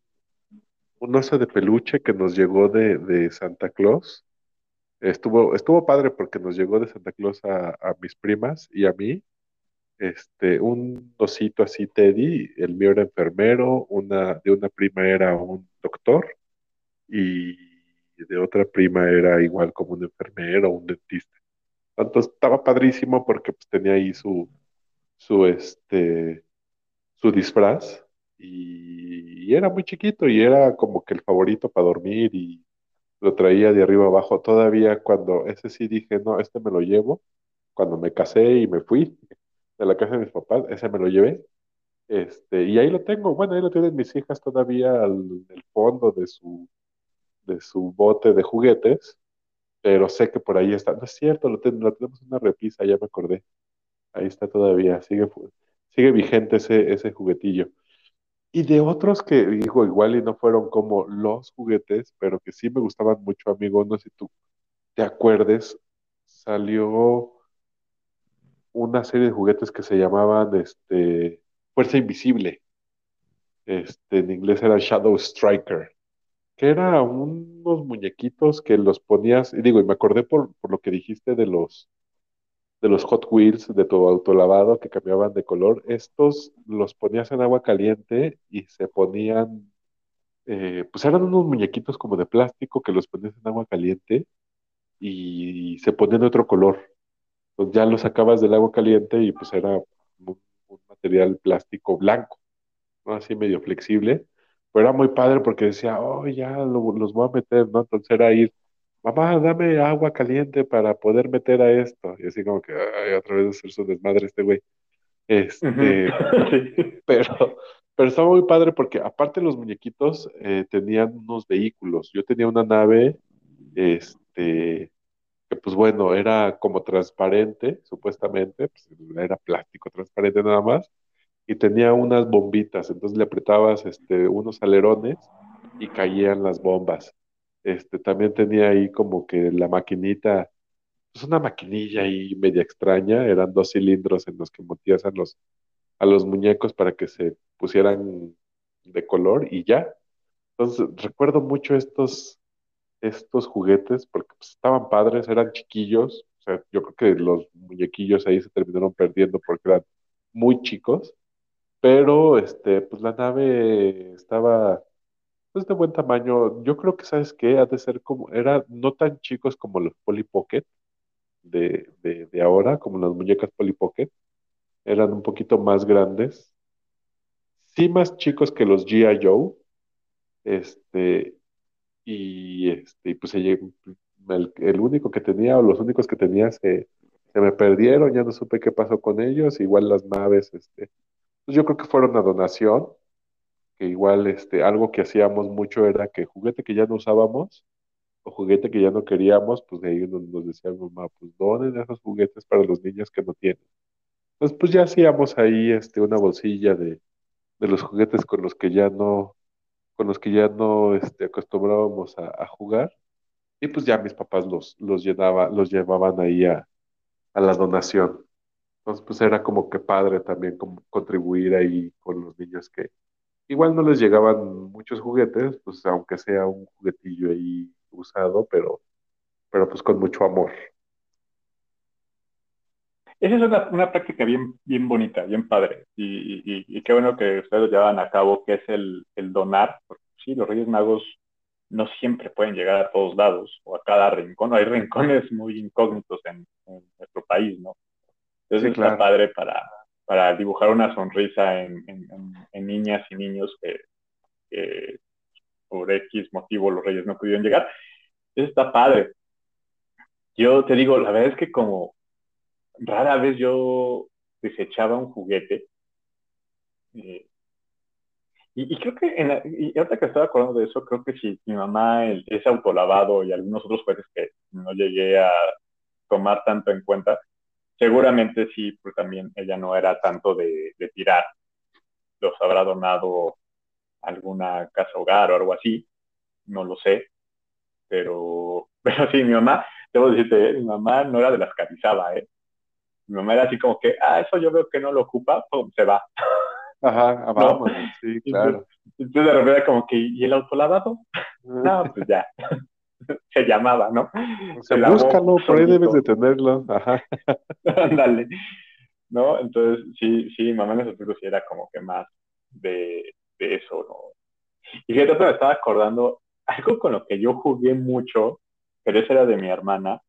un oso de peluche que nos llegó de, de Santa Claus. Estuvo, estuvo padre porque nos llegó de Santa Claus a, a mis primas y a mí. Este, un osito así Teddy, el mío era enfermero, una, de una prima era un doctor, y de otra prima era igual como un enfermero o un dentista. Entonces estaba padrísimo porque pues, tenía ahí su, su, este, su disfraz y, era muy chiquito y era como que el favorito para dormir y lo traía de arriba abajo. Todavía cuando ese sí dije, no, este me lo llevo. Cuando me casé y me fui de la casa de mis papás, ese me lo llevé. Este, y ahí lo tengo. Bueno, ahí lo tienen mis hijas todavía al, el fondo de su de su bote de juguetes, pero sé que por ahí está. No es cierto, lo, tenemos en una repisa, ya me acordé. Ahí está todavía, sigue, sigue vigente ese, ese juguetillo. Y de otros que digo igual y no fueron como los juguetes, pero que sí me gustaban mucho, amigo, no sé si tú te acuerdes, salió una serie de juguetes que se llamaban este, Fuerza Invisible. Este, en inglés era Shadow Striker, que era unos muñequitos que los ponías, y digo, y me acordé por, por lo que dijiste de los, de los Hot Wheels, de tu autolavado que cambiaban de color. Estos los ponías en agua caliente y se ponían, eh, pues eran unos muñequitos como de plástico que los ponías en agua caliente y se ponían de otro color. Entonces ya los sacabas del agua caliente y pues era un, un material plástico blanco, ¿no? Así medio flexible. Pero era muy padre porque decía, oh, ya lo- los voy a meter, ¿no? Entonces era ir, mamá, dame agua caliente para poder meter a esto. Y así como que, ay, otra vez hacer su desmadre este güey. Este, pero, pero estaba muy padre porque aparte los muñequitos eh, tenían unos vehículos. Yo tenía una nave, este, que pues bueno, era como transparente, supuestamente, pues era plástico transparente nada más, y tenía unas bombitas, entonces le apretabas este, unos alerones y caían las bombas. Este, también tenía ahí como que la maquinita, pues una maquinilla ahí media extraña, eran dos cilindros en los que metías a los, a los muñecos para que se pusieran de color y ya. Entonces recuerdo mucho estos, estos juguetes porque pues, estaban padres, eran chiquillos, o sea, yo creo que los muñequillos ahí se terminaron perdiendo porque eran muy chicos, pero este, pues la nave estaba pues de buen tamaño. Yo creo que, ¿sabes qué? Ha de ser como, era no tan chicos como los Polly Pocket de, de, ahora, como las muñecas Polly Pocket, eran un poquito más grandes, sí más chicos que los G.I. Joe, este, y este, pues el, el único que tenía, o los únicos que tenía se, se me perdieron, ya no supe qué pasó con ellos, igual las naves, este, pues yo creo que fueron a donación, que igual este, algo que hacíamos mucho era que juguete que ya no usábamos, o juguete que ya no queríamos, pues de ahí nos, nos decía mamá, pues donen esos juguetes para los niños que no tienen. Entonces, pues ya hacíamos ahí este, una bolsilla de, de los juguetes con los que ya no, con los que ya no este, acostumbrábamos a, a jugar, y pues ya mis papás los, los, llenaba, los llevaban ahí a, a la donación. Entonces, pues era como que padre también como contribuir ahí con los niños que igual no les llegaban muchos juguetes, pues aunque sea un juguetillo ahí usado, pero, pero pues con mucho amor. Esa es una, una práctica bien, bien bonita, bien padre. Y, y, y qué bueno que ustedes lo llevan a cabo, que es el, el donar. Porque sí, los Reyes Magos no siempre pueden llegar a todos lados o a cada rincón. Hay rincones muy incógnitos en, en nuestro país, ¿no? Entonces Sí, está claro. padre para, para dibujar una sonrisa en, niñas y niños que, por X motivo los Reyes no pudieron llegar. Eso está padre. Yo te digo, la verdad es que como rara vez yo desechaba un juguete. eh, y, creo que, y ahorita que estaba acordando de eso, creo que si mi mamá, el, ese autolavado y algunos otros juguetes que no llegué a tomar tanto en cuenta, seguramente sí, pues también ella no era tanto de, de tirar, los habrá donado alguna casa hogar o algo así, no lo sé, pero, pero sí, mi mamá, debo decirte, ¿eh? mi mamá no era de las que avisaba, ¿eh? Mi mamá era así como que, ah, eso yo veo que no lo ocupa, pum, se va. Ajá, ah, sí, claro. Entonces de repente como que, ¿y el autolavado? No, pues ya, se llamaba, ¿no? O sea, se lavó búscalo, por ahí debes de tenerlo. Ajá. Ándale, ¿no? Entonces, sí, sí, mamá en aspecto sí era como que más de, de eso, ¿no? Y fíjate, me estaba acordando, algo con lo que yo jugué mucho, pero ese era de mi hermana,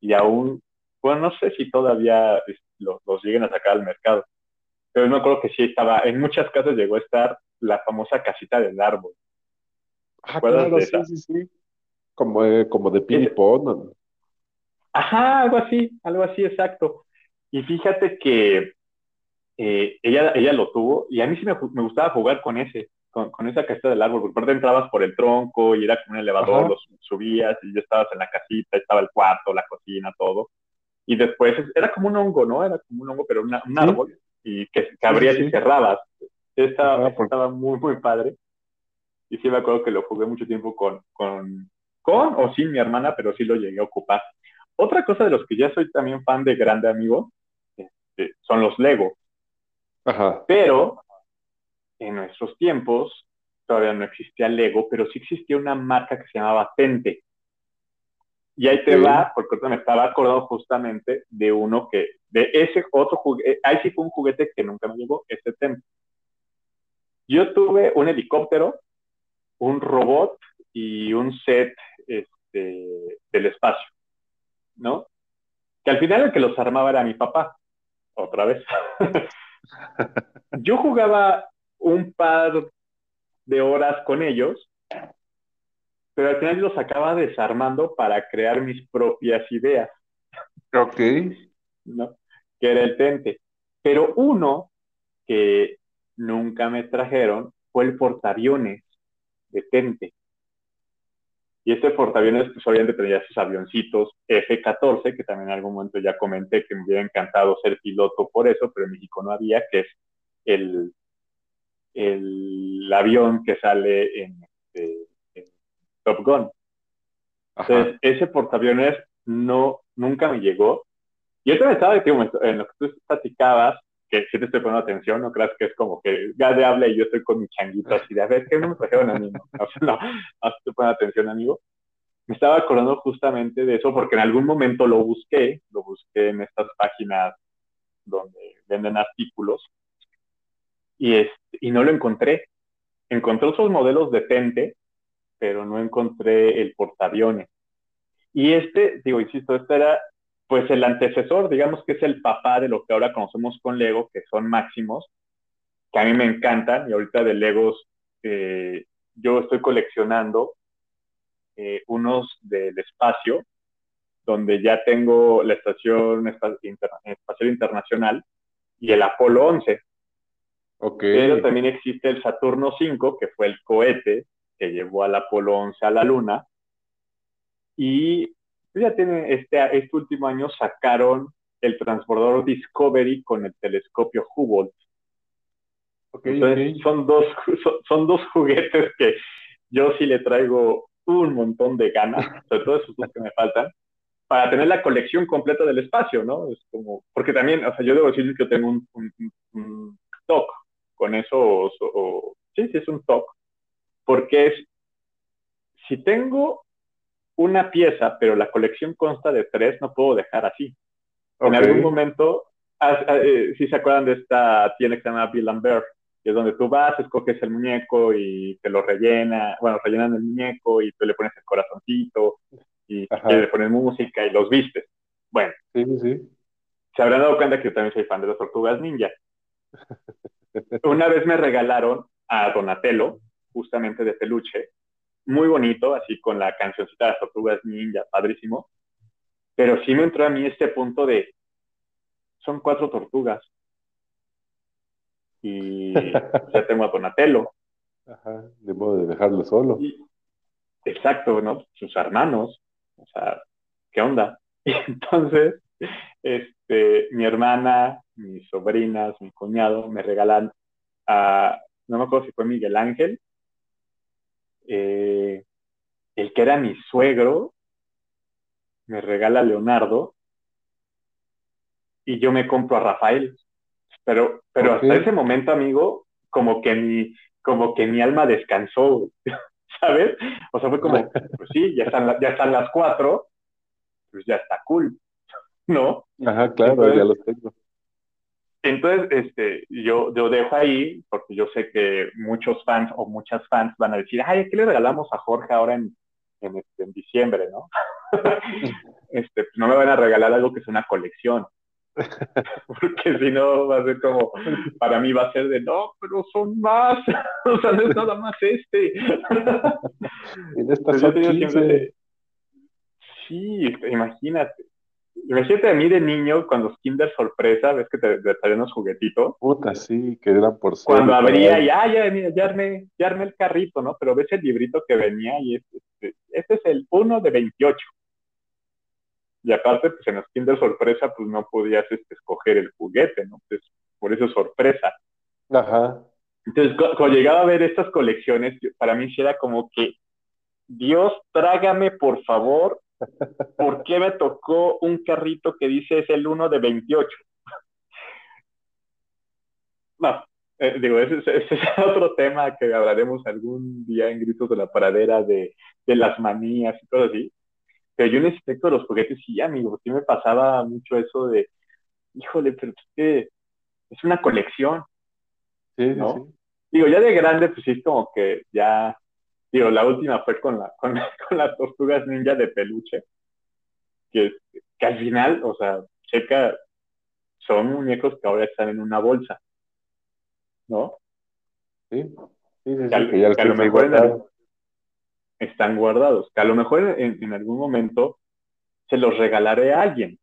y aún, bueno, no sé si todavía es- lo- los lleguen a sacar al mercado, pero yo me acuerdo que sí estaba, en muchas casas llegó a estar la famosa casita del árbol. Ah, claro, de sí, esa? sí, sí. Como, eh, como de ping-pong. ¿no? Ajá, algo así, algo así, exacto. Y fíjate que eh, ella, ella lo tuvo y a mí sí me, me gustaba jugar con ese, con, con esa casita del árbol, porque aparte entrabas por el tronco y era como un elevador, Ajá. lo subías y ya estabas en la casita, estaba el cuarto, la cocina, todo. Y después era como un hongo, ¿no? Era como un hongo, pero una- un Sí. árbol y que, abrías sí, y cerrabas. Ajá, porque- estaba muy, muy padre. Y sí me acuerdo que lo jugué mucho tiempo con, con, con o sin mi hermana, pero sí lo llegué a ocupar. Otra cosa de los que ya soy también fan de grande amigo este, son los Lego. Ajá. Pero en nuestros tiempos todavía no existía Lego, pero sí existía una marca que se llamaba Tente. Y ahí te Ok. va, porque me estaba acordando justamente de uno que, de ese otro juguete, ahí sí fue un juguete que nunca me llegó, ese Tente. Yo tuve un helicóptero, un robot y un set este, del espacio, ¿no? Que al final el que los armaba era mi papá, otra vez. Yo jugaba un par de horas con ellos, pero al final los acaba desarmando para crear mis propias ideas, Ok. ¿no? Que era el Tente. Pero uno que nunca me trajeron fue el portaaviones de Tente. Y este portaaviones, pues obviamente tenía sus avioncitos F-14, que también en algún momento ya comenté que me hubiera encantado ser piloto por eso, pero en México no había, que es el, el avión que sale en, este, en Top Gun. Ajá. Entonces, ese portaaviones no, nunca me llegó. Y yo también estaba en lo que tú platicabas, que si te estoy poniendo atención, no creas que es como que Gade habla y yo estoy con mi changuito así de a ver, ¿qué no me trajeron a mí? No, no, no, estoy poniendo atención, amigo. Me estaba acordando justamente de eso porque en algún momento lo busqué, lo busqué en estas páginas donde venden artículos y, este, y no lo encontré. Encontré otros modelos de Tente, pero no encontré el portaaviones. Y este, digo, insisto, este era pues el antecesor, digamos que es el papá de lo que ahora conocemos con Lego, que son máximos, que a mí me encantan, y ahorita de Legos eh, yo estoy coleccionando eh, unos del espacio, donde ya tengo la Estación Espacial Internacional y el Apolo 11. Ok. Pero también existe el Saturno 5, que fue el cohete que llevó al Apolo 11 a la Luna. Y ya tiene este, este último año sacaron el transbordador Discovery con el telescopio Hubble. Okay, Entonces, okay. Son, dos, son, son, dos juguetes que yo sí le traigo un montón de ganas, sobre todo esos dos que me faltan, para tener la colección completa del espacio, ¿no? Es como, porque también, o sea, yo debo decir que tengo un, un, un TOC con eso, o, o, sí, sí es un TOC, porque es, si tengo una pieza, pero la colección consta de tres, no puedo dejar así. Okay. En algún momento, eh, si se acuerdan de esta tienda que se llama Bill and Bear, que es donde tú vas, escoges el muñeco y te lo rellena, bueno, rellenan el muñeco y tú le pones el corazoncito y le pones música y los vistes. Bueno, sí, sí. se habrán dado cuenta que yo también soy fan de las tortugas ninja. Una vez me regalaron a Donatello, justamente de peluche, muy bonito, así con la cancioncita de las tortugas ninja, padrísimo. Pero sí me entró a mí este punto de, son cuatro tortugas. Y ya tengo a Donatello. Ajá, de modo de dejarlo solo. Y, exacto, ¿no? Sus hermanos. O sea, ¿qué onda? Y entonces, este, mi hermana, mis sobrinas, mi cuñado me regalan a, no me acuerdo si fue Miguel Ángel, eh, el que era mi suegro, me regala a Leonardo y yo me compro a Rafael. Pero, pero okay. hasta ese momento, amigo, como que mi, como que mi alma descansó, ¿sabes? O sea, fue como, pues sí, ya están, ya están las cuatro, pues ya está cool, ¿no? Ajá, claro, entonces, ya los tengo. Entonces, este, yo, yo dejo ahí, porque yo sé que muchos fans o muchas fans van a decir, ay, ¿qué le regalamos a Jorge ahora en, en, este, en diciembre, no? este, pues no me van a regalar algo que es una colección. Porque si no va a ser como, para mí va a ser de, no, pero son más, o sea, no es nada más este. en esta son 15. De... Sí, imagínate. Imagínate a mí de niño, cuando Kinder Sorpresa, ves que te, te traían los juguetitos. Puta, sí, que eran por. Cuando abría y, ah, ya, mira, ya, armé, ya armé el carrito, ¿no? Pero ves el librito que venía y este, este es el 1 de 28. Y aparte, pues en los Kinder Sorpresa, pues no podías este, escoger el juguete, ¿no? Pues por eso es sorpresa. Ajá. Entonces, cuando llegaba a ver estas colecciones, para mí sí era como que, Dios, trágame, por favor, ¿por qué me tocó un carrito que dice es el 1 de 28? no, eh, digo, ese, ese, es otro tema que hablaremos algún día en Gritos de la Paradera de, de las manías y todo así. Pero yo en aspecto de los juguetes, sí, amigo, sí me pasaba mucho eso de, híjole, pero es que es una colección. Sí, ¿no? sí. Digo, ya de grande, pues sí, es como que ya, digo, la última fue con, la, con, con las tortugas ninja de peluche, que, que al final, o sea, checa, son muñecos que ahora están en una bolsa, ¿no? Sí, sí, sí, Que, al- que ya que a lo mejor guardado. están guardados, que a lo mejor en, en algún momento se los regalaré a alguien,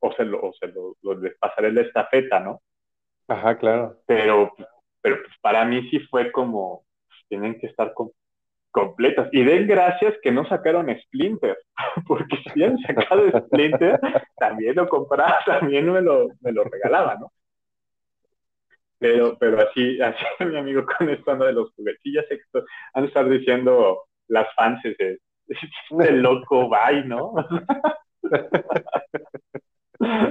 o se, lo, o se lo, lo- les pasaré la estafeta, ¿no? Ajá, claro. pero, pero pues para mí sí fue como, tienen que estar com- completas. Y den gracias que no sacaron Splinter, porque si hubieran sacado Splinter, también lo compraba, también me lo, me lo regalaba, ¿no? Pero, pero así, así mi amigo con esto ando de los esto- han estar diciendo las fans de loco bye, ¿no?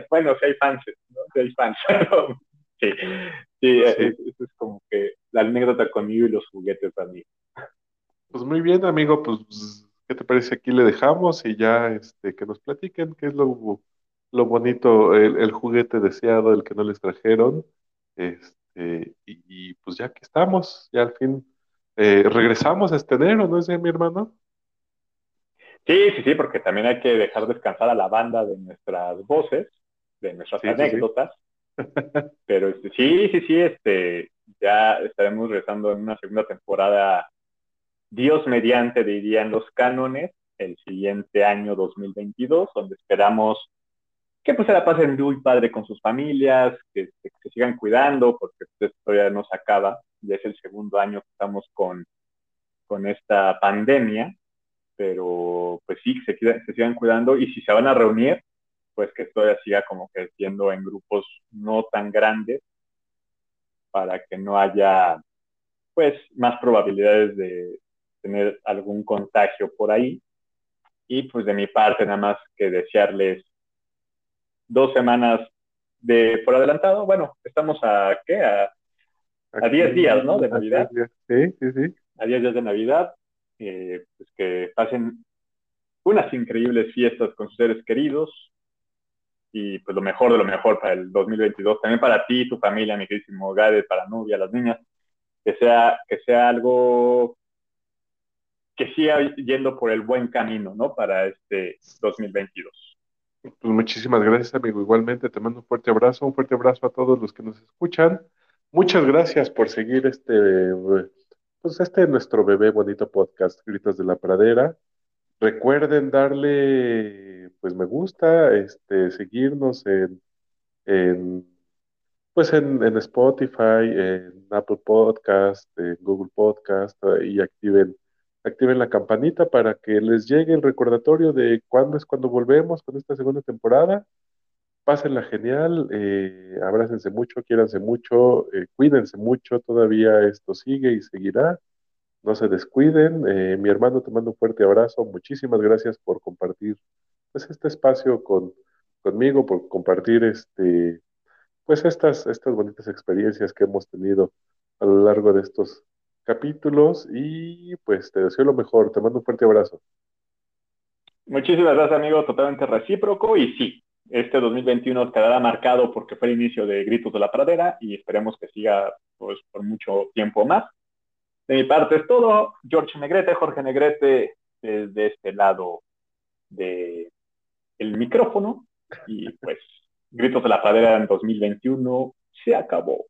bueno, si hay fans, ¿no? Si hay fans. pero sí, sí, Sí. es- eso es como que la anécdota conmigo y los juguetes para mí. Pues muy bien, amigo, pues, ¿qué te parece? Aquí le dejamos y ya este, que nos platiquen qué es lo, lo bonito, el, el juguete deseado, el que no les trajeron. Este, y, y, pues ya que estamos, ya al fin eh, regresamos a este enero, ¿no es mi hermano? Sí, sí, sí, porque también hay que dejar descansar a la banda de nuestras voces, de nuestras Sí, sí, sí. Pero este, sí, sí, sí, este, ya estaremos regresando en una segunda temporada, Dios mediante, dirían los cánones, el siguiente año 2022, donde esperamos que pues se la pasen muy padre con sus familias, que, que se sigan cuidando, porque pues, esto todavía no se acaba, ya es el segundo año que estamos con, con esta pandemia, pero pues sí, se, se sigan cuidando y si se van a reunir, pues que todavía siga como creciendo en grupos no tan grandes para que no haya pues más probabilidades de tener algún contagio por ahí. Y pues de mi parte nada más que desearles dos semanas de por adelantado. Bueno, estamos a ¿qué? A, a 10 días, ¿no? De Navidad. Sí, sí, sí. A 10 días de Navidad. Eh, pues que pasen unas increíbles fiestas con sus seres queridos y pues lo mejor de lo mejor para el 2022. También para ti, tu familia, mi queridísimo Gade, para Nubia, las niñas. Que sea, que sea algo que siga yendo por el buen camino, ¿no? Para este 2022. Pues muchísimas gracias, amigo. Igualmente te mando un fuerte abrazo, un fuerte abrazo a todos los que nos escuchan. Muchas gracias por seguir este, pues este nuestro bebé bonito podcast, Gritos de la Pradera. Recuerden darle, pues me gusta, este, seguirnos en, en pues en, Spotify, en Apple Podcast, en Google Podcast y activen activen la campanita para que les llegue el recordatorio de cuándo es cuando volvemos con esta segunda temporada. Pásenla genial, eh, abrácense mucho, quiéranse mucho, eh, cuídense mucho, todavía esto sigue y seguirá. No se descuiden. Eh, mi hermano te mando un fuerte abrazo. Muchísimas gracias por compartir pues, este espacio con, conmigo, por compartir este, pues estas, estas bonitas experiencias que hemos tenido a lo largo de estos capítulos y pues te deseo lo mejor, te mando un fuerte abrazo. Muchísimas gracias amigo, totalmente recíproco y sí, este 2021 quedará marcado porque fue el inicio de Gritos de la Pradera y esperemos que siga pues por mucho tiempo más. De mi parte es todo, George Negrete, Jorge Negrete desde este lado de el micrófono y pues Gritos de la Pradera en 2021 se acabó.